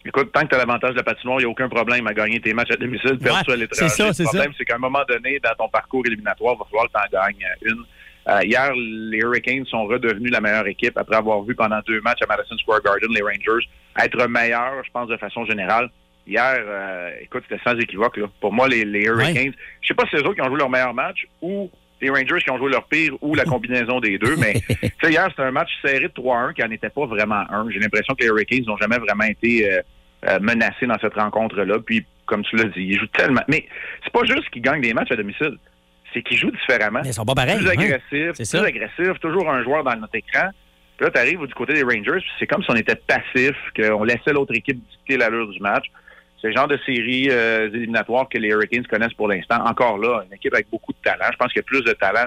Écoute, tant que tu as l'avantage de la patinoire, il n'y a aucun problème à gagner tes matchs à domicile, perdre Ouais, à l'étranger. c'est ça, c'est Le problème, c'est qu'à un moment donné, dans ton parcours éliminatoire, il va falloir que tu en gagnes une. Euh, hier, les Hurricanes sont redevenus la meilleure équipe après avoir vu pendant deux matchs à Madison Square Garden les Rangers être meilleurs, je pense, de façon générale. Hier, euh, écoute, c'était sans équivoque. Là. Pour moi, les, les Hurricanes, je sais pas si c'est eux qui ont joué leur meilleur match ou les Rangers qui ont joué leur pire ou la combinaison des deux, mais tu sais, hier, c'était un match serré de 3-1 qui n'en était pas vraiment un. J'ai l'impression que les Hurricanes n'ont jamais vraiment été euh, euh, menacés dans cette rencontre-là. Puis, comme tu l'as dit, ils jouent tellement. Mais c'est pas juste qu'ils gagnent des matchs à domicile, c'est qu'ils jouent différemment. Mais ils sont pas pareils. Plus hein? agressifs, C'est plus ça. agressifs, toujours un joueur dans notre écran. Puis là, tu arrives du côté des Rangers, c'est comme si on était passif, qu'on laissait l'autre équipe dicter l'allure du match. C'est le genre de série euh, éliminatoire que les Hurricanes connaissent pour l'instant. Encore là, une équipe avec beaucoup de talent. Je pense qu'il y a plus de talent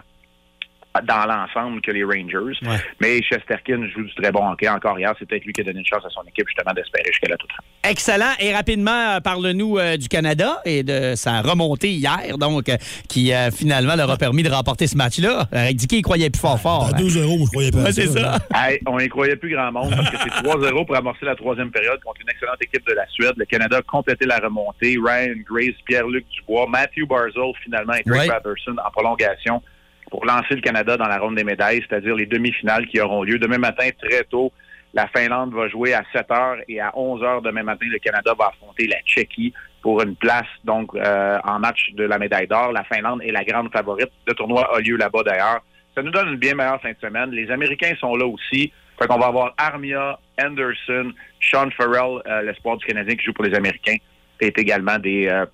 dans l'ensemble que les Rangers. Ouais. Mais Chesterkin joue du très bon hockey encore hier. C'est peut-être lui qui a donné une chance à son équipe justement d'espérer jusqu'à la toute fin. Excellent. Et rapidement, euh, parle-nous euh, du Canada et de sa remontée hier, donc, euh, qui euh, finalement leur a permis de remporter ce match-là. Euh, Dicky, il croyait plus fort fort. À hein. 2-0, moi, je croyais pas. Ouais, c'est ça. Hey, on n'y croyait plus grand monde parce que c'est 3-0 pour amorcer la troisième période contre une excellente équipe de la Suède. Le Canada a complété la remontée. Ryan Grace, Pierre-Luc Dubois, Matthew Barzell finalement et Greg Ouais. Patterson en prolongation pour lancer le Canada dans la ronde des médailles, c'est-à-dire les demi-finales qui auront lieu demain matin très tôt. La Finlande va jouer à 7 heures et à 11 heures demain matin, le Canada va affronter la Tchéquie pour une place donc euh, en match de la médaille d'or. La Finlande est la grande favorite. Le tournoi a lieu là-bas d'ailleurs. Ça nous donne une bien meilleure fin de semaine. Les Américains sont là aussi. Fait qu'on va avoir Armia, Anderson, Sean Farrell, euh, l'espoir du Canadien qui joue pour les Américains, est également des euh,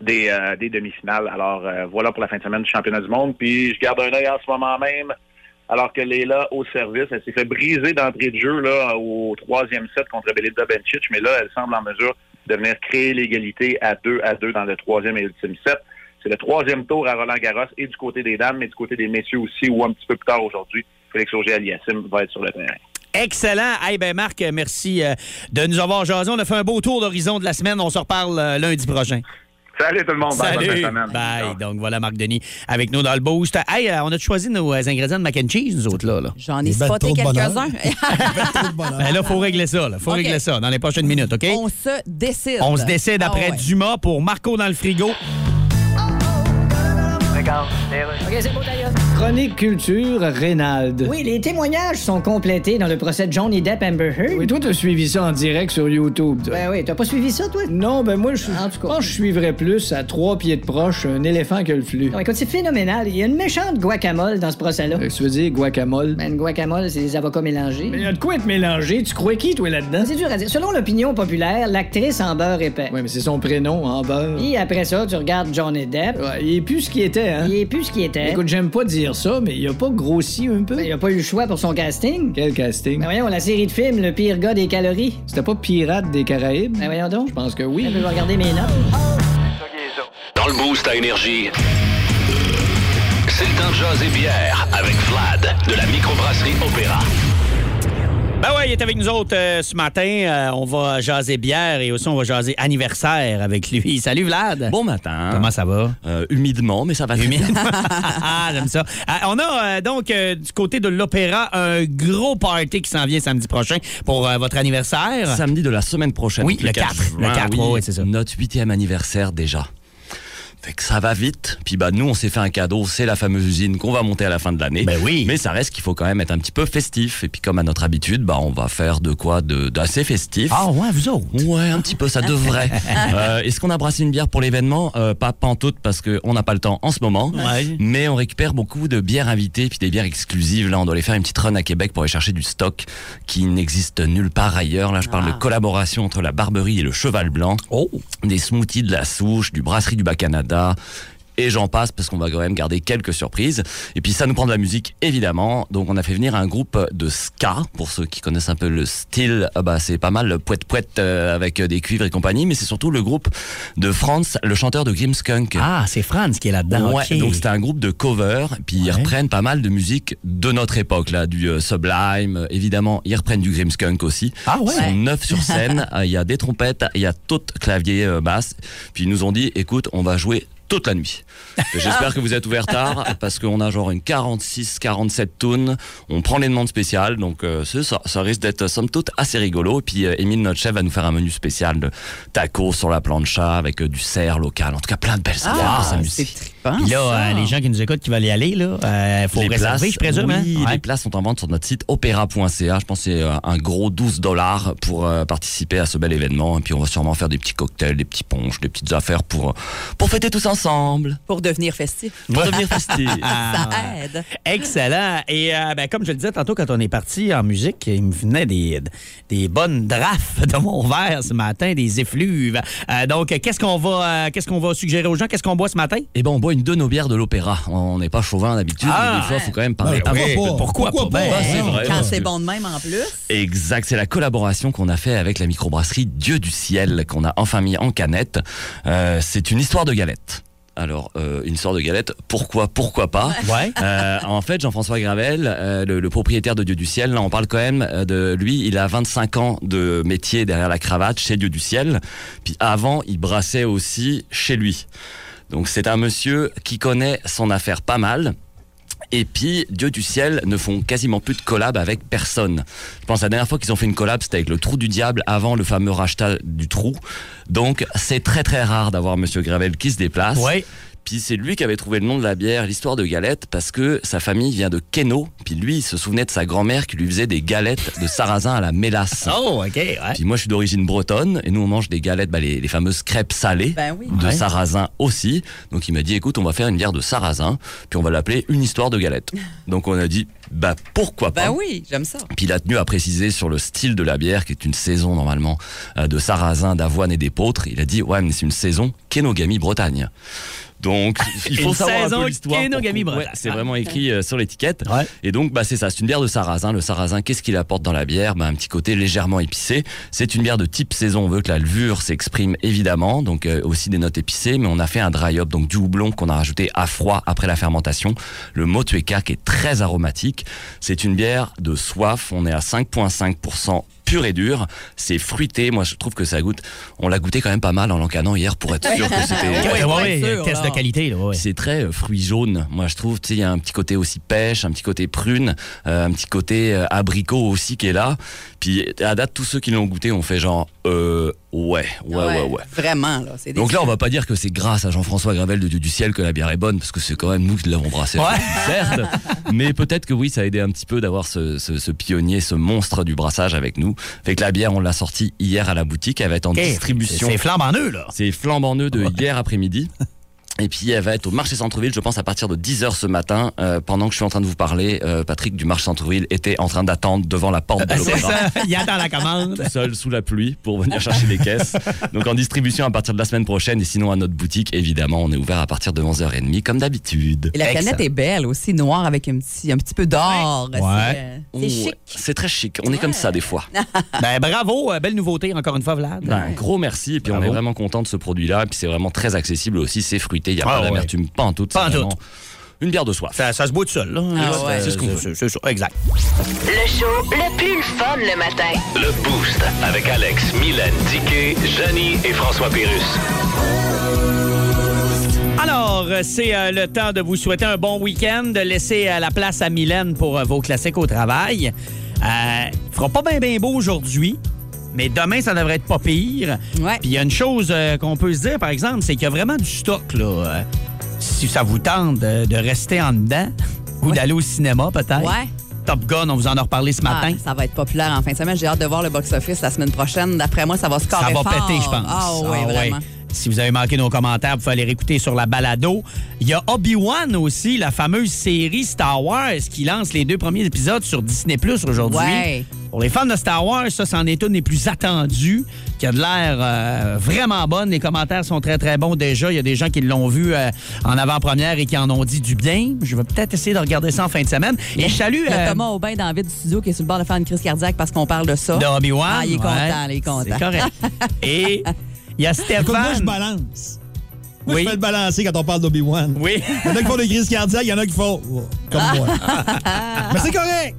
des, euh, des demi-finales. Alors euh, voilà pour la fin de semaine du championnat du monde. Puis je garde un œil en ce moment même, alors qu'elle est là au service. Elle s'est fait briser d'entrée de jeu là au troisième set contre Belinda Bencic, mais là, elle semble en mesure de venir créer l'égalité à 2 à 2 dans le troisième et ultime set. C'est le troisième tour à Roland Garros et du côté des dames, mais du côté des messieurs aussi, ou un petit peu plus tard aujourd'hui, Félix Auger-Aliassime va être sur le terrain. Excellent. Hey, ben Marc, merci euh, de nous avoir jasé. On a fait un beau tour d'horizon de la semaine. On se reparle lundi prochain. Salut tout le monde. Bye, Salut. semaine. Bye. Donc voilà Marc Denis avec nous dans le boost. Hey, euh, on a choisi nos euh, ingrédients de mac and cheese, nous autres, là. là. J'en ai spoté quelques-uns. Ben là, faut régler ça. Il faut régler ça dans les prochaines minutes, OK? On se décide. On se décide Ah après ouais. Dumas pour Marco dans le frigo. Regarde. OK, c'est beau d'ailleurs. Chronique culture, Reynald. Oui, les témoignages sont complétés dans le procès de Johnny Depp Amber Heard. Oui, toi, t'as suivi ça en direct sur YouTube. toi. Ben oui, t'as pas suivi ça, toi? Non, ben moi, je En tout cas. je pense que je suivrais plus à trois pieds de proche un éléphant que le flux. Non, écoute, c'est phénoménal. Il y a une méchante guacamole dans ce procès-là. Que Tu veux dire guacamole? Ben, une guacamole, c'est des avocats mélangés. Mais il y a de quoi être mélangé? Tu crois qui, toi, là-dedans? C'est dur à dire. Selon l'opinion populaire, l'actrice en beurre épais. Ouais, mais c'est son prénom, en beurre. Puis après ça, tu regardes Johnny Depp. Ouais, il est plus ce qu'il était, hein? Il est plus ce qu'il était. Écoute, j'aime pas dire ça, mais il a pas grossi un peu? Ben, il a pas eu le choix pour son casting. Quel casting? Ben voyons, la série de films, le pire gars des calories. C'était pas Pirate des Caraïbes? Ben voyons donc. Je pense que Je oui. vais regarder mes notes. Dans le boost à énergie. C'est le temps de jaser bière avec Vlad de la microbrasserie Opéra. Ben ouais, il est avec nous autres euh, ce matin. Euh, on va jaser bière et aussi on va jaser anniversaire avec lui. Salut Vlad. Bon matin. Comment ça va? Euh, humidement, mais ça va Humide. ah, j'aime ça. On a donc du côté de l'opéra un gros party qui s'en vient samedi prochain pour votre anniversaire. Samedi de la semaine prochaine. Oui, le 4, le juin, 4, ouais, c'est ça. Notre huitième anniversaire déjà. Fait que ça va vite. Puis bah nous, on s'est fait un cadeau. C'est la fameuse usine qu'on va monter à la fin de l'année. Ben oui. Mais ça reste qu'il faut quand même être un petit peu festif. Et puis comme à notre habitude, bah on va faire de quoi de d'assez festif. Ah ouais, vous autres. Ouais, un petit peu, ça devrait. Euh, Est-ce qu'on a brassé une bière pour l'événement? Euh, Pas pantoute parce qu'on n'a pas le temps en ce moment. Ouais. Mais on récupère beaucoup de bières invitées puis des bières exclusives. Là, on doit aller faire une petite run à Québec pour aller chercher du stock qui n'existe nulle part ailleurs. Là, je parle de collaboration entre la Barberie et le Cheval Blanc. Oh. Des smoothies de la souche, du brasserie du da Et j'en passe parce qu'on va quand même garder quelques surprises. Et puis ça nous prend de la musique évidemment. Donc on a fait venir un groupe de ska. Pour ceux qui connaissent un peu le style, ah bah c'est pas mal le poète poète avec des cuivres et compagnie. Mais c'est surtout le groupe de Franz, le chanteur de Grimmskunk. Ah, c'est Franz qui est là-dedans. Ouais, donc c'était un groupe de cover, puis ils reprennent pas mal de musique de notre époque, là, du euh, Sublime, euh, évidemment, ils reprennent du Grimmskunk aussi. Ah ouais? Ils sont neuf sur scène, euh, il y a des trompettes, il y a tout clavier euh, basse, puis ils nous ont dit, écoute, on va jouer toute la nuit. J'espère que vous êtes ouverts tard parce qu'on a genre une 46, 47 tonnes. On prend les demandes spéciales, donc euh, ça, ça risque d'être euh, somme toute assez rigolo. Et puis euh, Émile, notre chef, va nous faire un menu spécial de tacos sur la plancha avec euh, du cerf local. En tout cas, plein de belles pour Ah, s'amuser. Puis là, euh, les gens qui nous écoutent qui veulent y aller, là, euh, faut Les réserver, places, je présume. hein? Ouais. les places sont en vente sur notre site opéra.ca. Je pense que c'est euh, un gros 12 dollars pour euh, participer à ce bel événement. Et puis on va sûrement faire des petits cocktails, des petits ponches, des petites affaires pour, pour fêter tous ensemble. Pour devenir festif. Pour devenir festif. Ça aide. Excellent. Et euh, ben, comme je le disais tantôt quand on est parti en musique, il me venait des, des bonnes drafts de mon verre ce matin, des effluves. Euh, donc, qu'est-ce qu'on va, euh, qu'est-ce qu'on va suggérer aux gens? Qu'est-ce qu'on boit ce matin? Eh ben, on boit une de nos bières de l'opéra. On n'est pas chauvin d'habitude, Ah, mais des fois, il faut quand même parler. Un pourquoi? Pourquoi, Pourquoi pas? Ben, Ah, c'est vrai. Quand c'est bon de même en plus. Exact, c'est la collaboration qu'on a fait avec la microbrasserie Dieu du ciel qu'on a enfin mis en canette. Euh, c'est une histoire de galette. Alors, euh, une histoire de galette, pourquoi, pourquoi pas? Ouais. Euh, En fait, Jean-François Gravel, euh, le, le propriétaire de Dieu du ciel, là, on parle quand même de lui, il a 25 ans de métier derrière la cravate chez Dieu du ciel. Puis avant, il brassait aussi chez lui. Donc c'est un monsieur qui connaît son affaire pas mal. Et puis, Dieu du ciel ne font quasiment plus de collab avec personne. Je pense la dernière fois qu'ils ont fait une collab, c'était avec le Trou du Diable avant le fameux rachat du Trou. Donc, c'est très très rare d'avoir Monsieur Gravel qui se déplace. Ouais. Puis c'est lui qui avait trouvé le nom de la bière, l'histoire de galette, parce que sa famille vient de Keno. Puis lui, il se souvenait de sa grand-mère qui lui faisait des galettes de sarrasin à la mélasse. Oh, OK. Ouais. Puis moi, je suis d'origine bretonne et nous, on mange des galettes, bah, les, les fameuses crêpes salées Ben oui. de Ouais. sarrasin aussi. Donc il m'a dit, écoute, on va faire une bière de sarrasin, puis on va l'appeler une histoire de galette. Donc on a dit, bah pourquoi pas Ben oui, j'aime ça. puis il a tenu à préciser sur le style de la bière, qui est une saison normalement euh, de sarrasin, d'avoine et d'épeautre. Il a dit, ouais, mais c'est une saison Kenogami Bretagne. Donc, il faut savoir un peu l'histoire. Ouais, c'est vraiment écrit euh, sur l'étiquette. Ouais. Et donc, bah, c'est ça, c'est une bière de sarrasin. Le sarrasin, qu'est-ce qu'il apporte dans la bière? Bah, Un petit côté légèrement épicé. C'est une bière de type saison. On veut que la levure s'exprime évidemment, donc euh, aussi des notes épicées, mais on a fait un dry hop, donc du houblon qu'on a rajouté à froid après la fermentation. Le Motueka qui est très aromatique. C'est une bière de soif. On est à 5,5% pur et dur. C'est fruité. Moi, je trouve que ça goûte. On l'a goûté quand même pas mal en l'encanant hier pour être sûr que c'était. Ouais, ouais, ouais, test de qualité. C'est très euh, fruit jaune, moi je trouve. Tu sais, il y a un petit côté aussi pêche, un petit côté prune, euh, un petit côté euh, abricot aussi qui est là. Puis à date, tous ceux qui l'ont goûté ont fait genre, euh, Ouais, ouais, ouais, ouais. Vraiment, là. C'est Donc là, on va pas dire que c'est grâce à Jean-François Gravel de Dieu du ciel que la bière est bonne, parce que c'est quand même nous qui l'avons brassée. Ouais. Certes, mais peut-être que oui, ça a aidé un petit peu d'avoir ce, ce- ce pionnier, ce monstre du brassage avec nous. Fait que la bière, on l'a sortie hier à la boutique, elle va être en Ok, distribution. c'est- c'est flambant neuf, là. C'est flambant neuf de hier après-midi. Et puis elle va être au marché Centre-Ville, je pense à partir de 10h ce matin, euh, pendant que je suis en train de vous parler, euh, Patrick du marché Centre-Ville était en train d'attendre devant la porte de C'est l'opéra. ça, il attend la commande. Tout seul sous la pluie pour venir chercher les caisses. Donc en distribution à partir de la semaine prochaine et sinon à notre boutique, évidemment, on est ouvert à partir de 11h30 comme d'habitude. Et la canette est belle aussi, noire avec un petit, un petit peu d'or. C'est, euh, C'est Ouais. chic. C'est très chic. On est comme ça des fois. Ben, bravo, euh, belle nouveauté, encore une fois, Vlad. Ben, gros merci. Et puis on est vraiment content de ce produit-là. Et puis c'est vraiment très accessible aussi. C'est fruité. Il n'y a Ah, pas ouais. d'amertume. Pas en tout. Pas en c'est tout. vraiment Une bière de soif. Ça, ça se boit tout seul, là. Ah ouais. C'est ce qu'on veut. C'est- c'est ça, exact. Le show le plus fun le matin. Le Boost avec Alex, Mylène, Diquet, Janie et François Pérus. Alors, euh, c'est euh, le temps de vous souhaiter un bon week-end, de laisser euh, la place à Mylène pour euh, vos classiques au travail. Euh, il fera pas bien bien beau aujourd'hui, mais demain, ça devrait être pas pire. Puis il y a une chose euh, qu'on peut se dire, par exemple, c'est qu'il y a vraiment du stock, là. Euh, si ça vous tente de, de rester en dedans ou d'aller au cinéma, peut-être. Ouais. Top Gun, on vous en a reparlé ce matin. Ah, ça va être populaire en fin de semaine. J'ai hâte de voir le box-office la semaine prochaine. D'après moi, ça va scorer Ça va fort. péter, je pense. Ah oui, Ah ouais. vraiment. Si vous avez manqué nos commentaires, vous pouvez aller réécouter sur la balado. Il y a Obi-Wan aussi, la fameuse série Star Wars qui lance les deux premiers épisodes sur Disney Plus aujourd'hui. Ouais. Pour les fans de Star Wars, ça, c'en est une des plus attendues, qui a de l'air euh, vraiment bonne. Les commentaires sont très, très bons déjà. Il y a des gens qui l'ont vu euh, en avant-première et qui en ont dit du bien. Je vais peut-être essayer de regarder ça en fin de semaine. Et je salue... Euh, Thomas Aubin dans vide du studio qui est sur le bord de faire une crise cardiaque parce qu'on parle de ça. de Obi-Wan. Ah, il est content, ouais. il est content. C'est correct. Et il y a Stéphane... Écoute, moi, je balance. Moi, Oui. je fais le balancer quand on parle d'Obi-Wan. Oui. Il y en a qui font des crises cardiaques, il y en a qui font oh, comme moi. Mais c'est correct.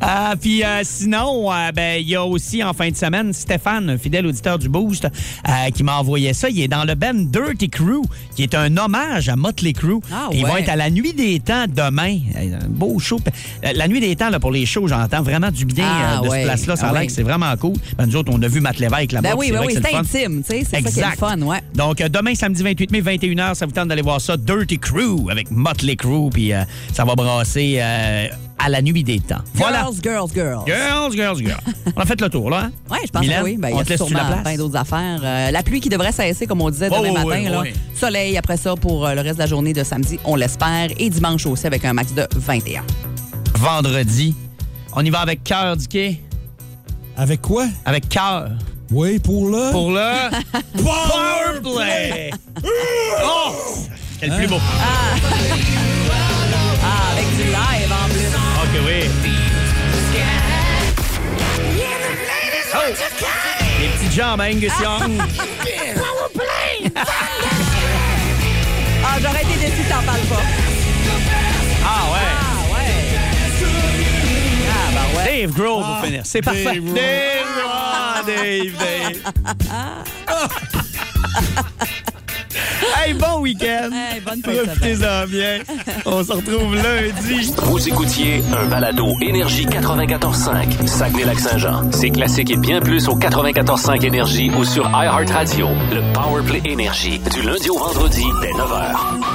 Ah, puis euh, sinon, euh, ben, il y a aussi en fin de semaine Stéphane, un fidèle auditeur du Boost, euh, qui m'a envoyé ça. Il est dans le band Dirty Crew, qui est un hommage à Motley Crue. Ah, Ils vont ouais. être à la Nuit des Temps demain. Un beau show. La Nuit des Temps, là, pour les shows, j'entends vraiment du bien Ah, euh, de ouais. ce place-là. Ça a Ah, l'air ouais. que c'est vraiment cool. Ben, nous autres, on a vu Matt Lévesque là-bas. Ben oui, ben oui, c'est fun. intime, tu sais, c'est ça qui est le Exact. fun, ouais. Donc, euh, demain, samedi 28 mai, 21h, ça vous tente d'aller voir ça. Dirty Crew avec Motley Crue. Puis euh, ça va brasser euh, à la nuit des temps. Voilà. Girls, girls, girls. Girls, girls, girls. On a fait le tour, là. hein? Oui, je pense Mylène, que oui. Ben, il on y te a la sûrement place? plein d'autres affaires. Euh, la pluie qui devrait cesser, comme on disait, Oh, demain oui, matin. oui, là. oui. Soleil après ça pour le reste de la journée de samedi, on l'espère. Et dimanche aussi avec un max de 21. Vendredi. On y va avec cœur, Dicky. Avec quoi? Avec cœur. Oui, pour le. Pour le Powerplay. oh! Quel plus beau. Ah, avec du live en plus. OK, oui. Oh! Les petites jambes à Angus Young? Ah, j'aurais été déçue que t'en parles pas. Ah ouais. Ah, ouais. Ah, ben ouais. Dave Grohl pour finir. C'est parfait. Dave Grohl. Dave, hey, bon week-end. Hey, bonne. Profitez-en bien. On se retrouve lundi. Vous écoutiez un balado Énergie 94.5, Saguenay-Lac-Saint-Jean. C'est classique et bien plus au 94.5 Énergie ou sur iHeartRadio. Le Powerplay Énergie, du lundi au vendredi dès 9h.